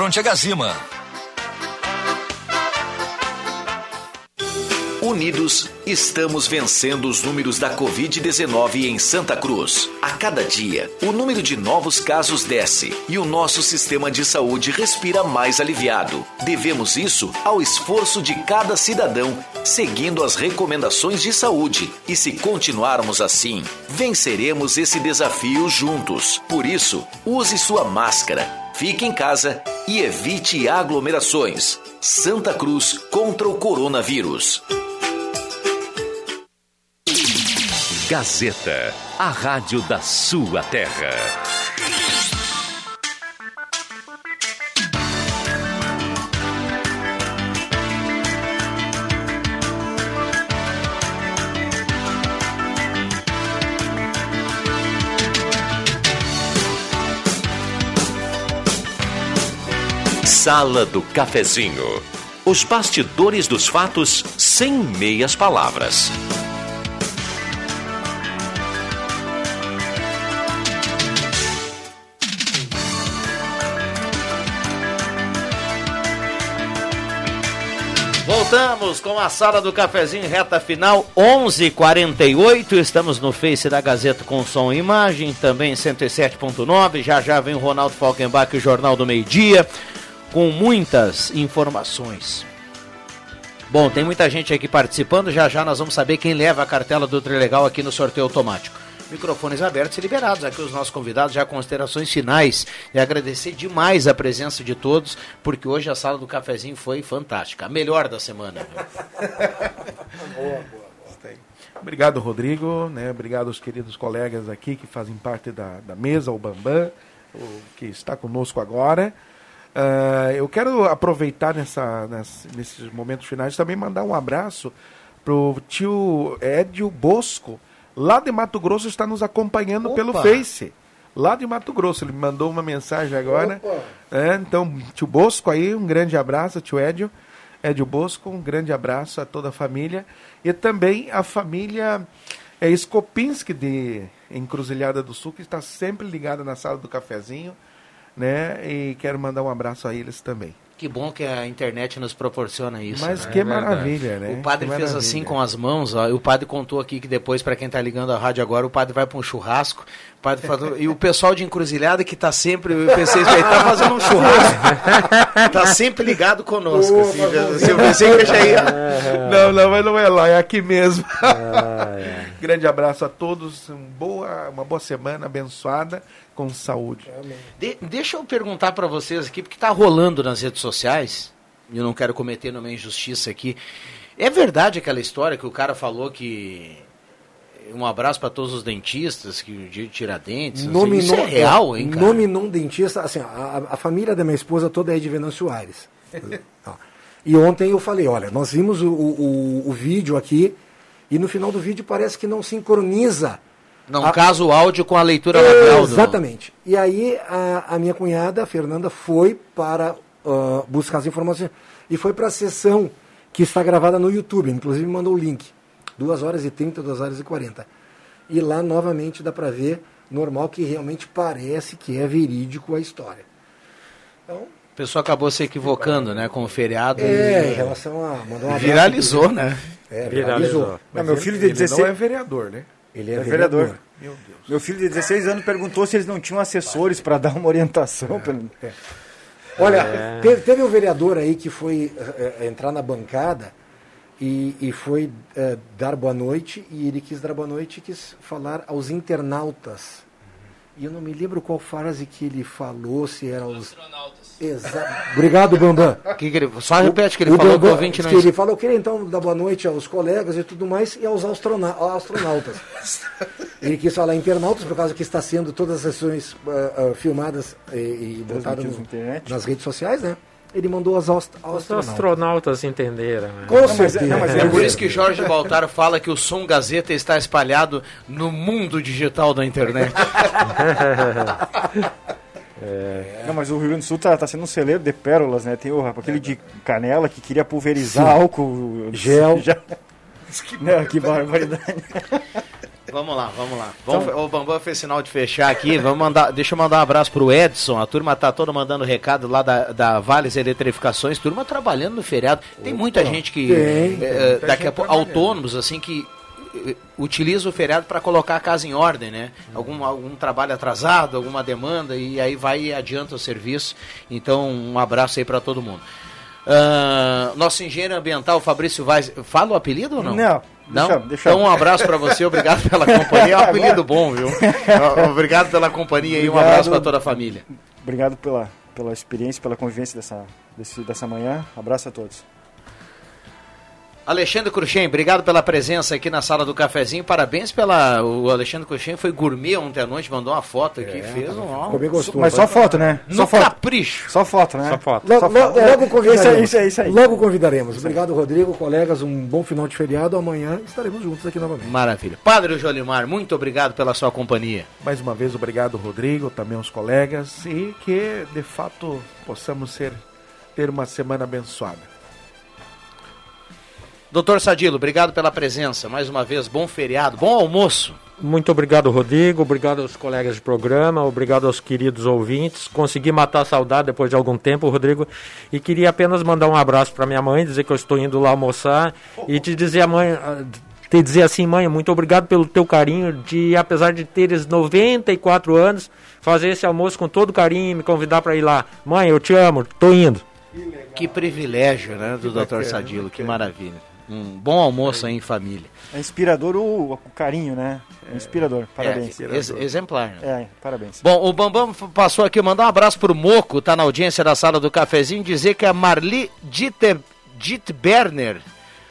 frente a Gazima. Unidos, estamos vencendo os números da Covid-19 em Santa Cruz. A cada dia, o número de novos casos desce e o nosso sistema de saúde respira mais aliviado. Devemos isso ao esforço de cada cidadão, seguindo as recomendações de saúde. E se continuarmos assim, venceremos esse desafio juntos. Por isso, use sua máscara, fique em casa e evite aglomerações. Santa Cruz contra o coronavírus. Gazeta, a rádio da sua terra. Sala do Cafezinho. Os bastidores dos fatos sem meias palavras. Voltamos com a sala do cafezinho, reta final 11:48. Estamos no Face da Gazeta com som e imagem, também 107.9. Já já vem o Ronaldo Falkenbach, o Jornal do Meio Dia, com muitas informações. Bom, tem muita gente aqui participando. Já já nós vamos saber quem leva a cartela do Trilegal aqui no sorteio automático microfones abertos e liberados. Aqui os nossos convidados, já considerações finais. E agradecer demais a presença de todos, porque hoje a sala do cafezinho foi fantástica. A melhor da semana. boa, boa. Obrigado, Rodrigo. Né? Obrigado aos queridos colegas aqui que fazem parte da, da mesa, o Bambam, o, que está conosco agora. Uh, eu quero aproveitar nessa, nessa, nesses momentos finais também mandar um abraço para o tio Edio Bosco, lá de Mato Grosso, está nos acompanhando Opa. pelo Face. Lá de Mato Grosso, ele me mandou uma mensagem agora. É, então, tio Bosco aí, um grande abraço, tio Edio. Edio Bosco, um grande abraço a toda a família. E também a família é, Skopinski de Encruzilhada do Sul, que está sempre ligada na sala do cafezinho. Né? E quero mandar um abraço a eles também. Que bom que a internet nos proporciona isso. Mas né? que é maravilha, né? O padre que fez maravilha. assim com as mãos, ó, e o padre contou aqui que depois, para quem está ligando a rádio agora, o padre vai para um churrasco. Padre falou, e o pessoal de encruzilhada que está sempre, eu pensei, ele tá fazendo um churrasco, tá sempre ligado conosco. Pô, assim, mas eu pensei que eu já ia. Não, não, mas não é lá, é aqui mesmo. Grande abraço a todos, um boa, uma boa semana abençoada com saúde. De- deixa eu perguntar para vocês aqui, porque está rolando nas redes sociais, eu não quero cometer nenhuma injustiça aqui. É verdade aquela história que o cara falou que um abraço para todos os dentistas, que o dia de Tiradentes. Nominou, Isso é real, hein, cara? Nominou um dentista, assim, a, a família da minha esposa toda é de Venâncio Aires. Ó. e ontem eu falei, olha, nós vimos o, o, o vídeo aqui e no final do vídeo parece que não sincroniza. Não a- casa o áudio com a leitura labial. do- Exatamente. E aí a, a minha cunhada, a Fernanda, foi para ah, buscar as informações e foi para a sessão que está gravada no YouTube, inclusive me mandou o link. 2 horas e 30, 2 horas e 40. E lá novamente dá para ver normal que realmente parece que é verídico a história. O pessoal acabou se equivocando, né, com o feriado. É, e- em relação a um abraço, Viralizou, né? É, Viralizou. viralizou. Não, meu filho de 16 Ele não é vereador, né? Ele É vereador. Meu Deus. Meu filho de 16 anos perguntou se eles não tinham assessores para dar uma orientação. pelo- Olha, É. teve, teve um vereador aí que foi eh, eh, entrar na bancada e, e foi eh, dar boa noite, e ele quis dar boa noite e quis falar aos internautas. E eu não me lembro qual frase que ele falou, se era os. Exato. Obrigado, Bambam. Que que ele- só repete que ele O falou que Bambam- ouvinte não que ele falou, eu queria então dar boa noite aos colegas e tudo mais e aos astrona- astronautas. ele quis falar internautas, por causa que está sendo todas as sessões ah, ah, filmadas e, e botadas no- nas redes sociais, né? Ele mandou as aust Os astronautas. astronautas entenderam. né? Com certeza. É por isso que Jorge Baltaro fala que o Som Gazeta está espalhado no mundo digital da internet. Não, mas o Rio Grande do Sul tá, tá sendo um celeiro de pérolas, né? Tem o, aquele de canela que queria pulverizar Sim. álcool. Gel. Já... Não, que barbaridade. Vamos lá, vamos lá. Vamos, o Bambam fez sinal de fechar aqui. Vamos mandar, deixa eu mandar um abraço pro Edson. A turma tá toda mandando recado lá da, da Vales Eletrificações. Turma trabalhando no feriado. Tem muita gente que. Tem, eh, tem. eh, daqui a pouco, autônomos, assim, que eh, utiliza o feriado para colocar a casa em ordem, né? Algum, algum trabalho atrasado, alguma demanda, e aí vai e adianta o serviço. Então, um abraço aí para todo mundo. Ah, nosso engenheiro ambiental, Fabrício Vaz. Fala o apelido ou não? Não, Não? deixa- deixa- Então, um abraço para você, obrigado pela companhia. É um apelido bom, viu? Obrigado pela companhia e um Obrigado. abraço para toda a família. Obrigado pela, pela experiência, pela convivência dessa, desse, dessa manhã. Abraço a todos. Alexandre Cruxem, obrigado pela presença aqui na sala do cafezinho. Parabéns pela. O Alexandre Cruxem foi gourmet ontem à noite, mandou uma foto aqui, fez um. Ficou bem gostoso. Mas só foto, né? No Só foto. capricho. Só foto, né? Só foto. Logo, Só foto. logo convidaremos. Isso aí, isso aí, isso aí. Logo convidaremos. Obrigado, Rodrigo, colegas. Um bom final de feriado. Amanhã estaremos juntos aqui novamente. Maravilha. Padre Jolimar, muito obrigado pela sua companhia. Mais uma vez, obrigado, Rodrigo, também aos colegas, e que, de fato, possamos ser, ter uma semana abençoada. Doutor Sadilo, obrigado pela presença. Mais uma vez, bom feriado, bom almoço. Muito obrigado, Rodrigo. Obrigado aos colegas de programa. Obrigado aos queridos ouvintes. Consegui matar a saudade depois de algum tempo, Rodrigo. E queria apenas mandar um abraço para minha mãe, dizer que eu estou indo lá almoçar e te dizer a mãe, te dizer assim, mãe, muito obrigado pelo teu carinho de, apesar de teres 94 anos, fazer esse almoço com todo carinho e me convidar para ir lá. Mãe, eu te amo, tô indo. Que privilégio, né, do Dr. bacana, Sadilo, que maravilha. Um bom almoço aí em família. É inspirador o, o carinho, né? É inspirador. Parabéns. É, ex- exemplar. né? É, parabéns. Bom, o Bambam passou aqui, mandar um abraço pro Moco, tá na audiência da sala do cafezinho, dizer que a Marli Dieter, Dietberner,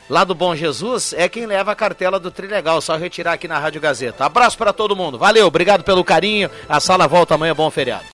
lá do Bom Jesus, é quem leva a cartela do Trilegal, só retirar aqui na Rádio Gazeta. Abraço para todo mundo, valeu, obrigado pelo carinho, a sala volta amanhã, bom feriado.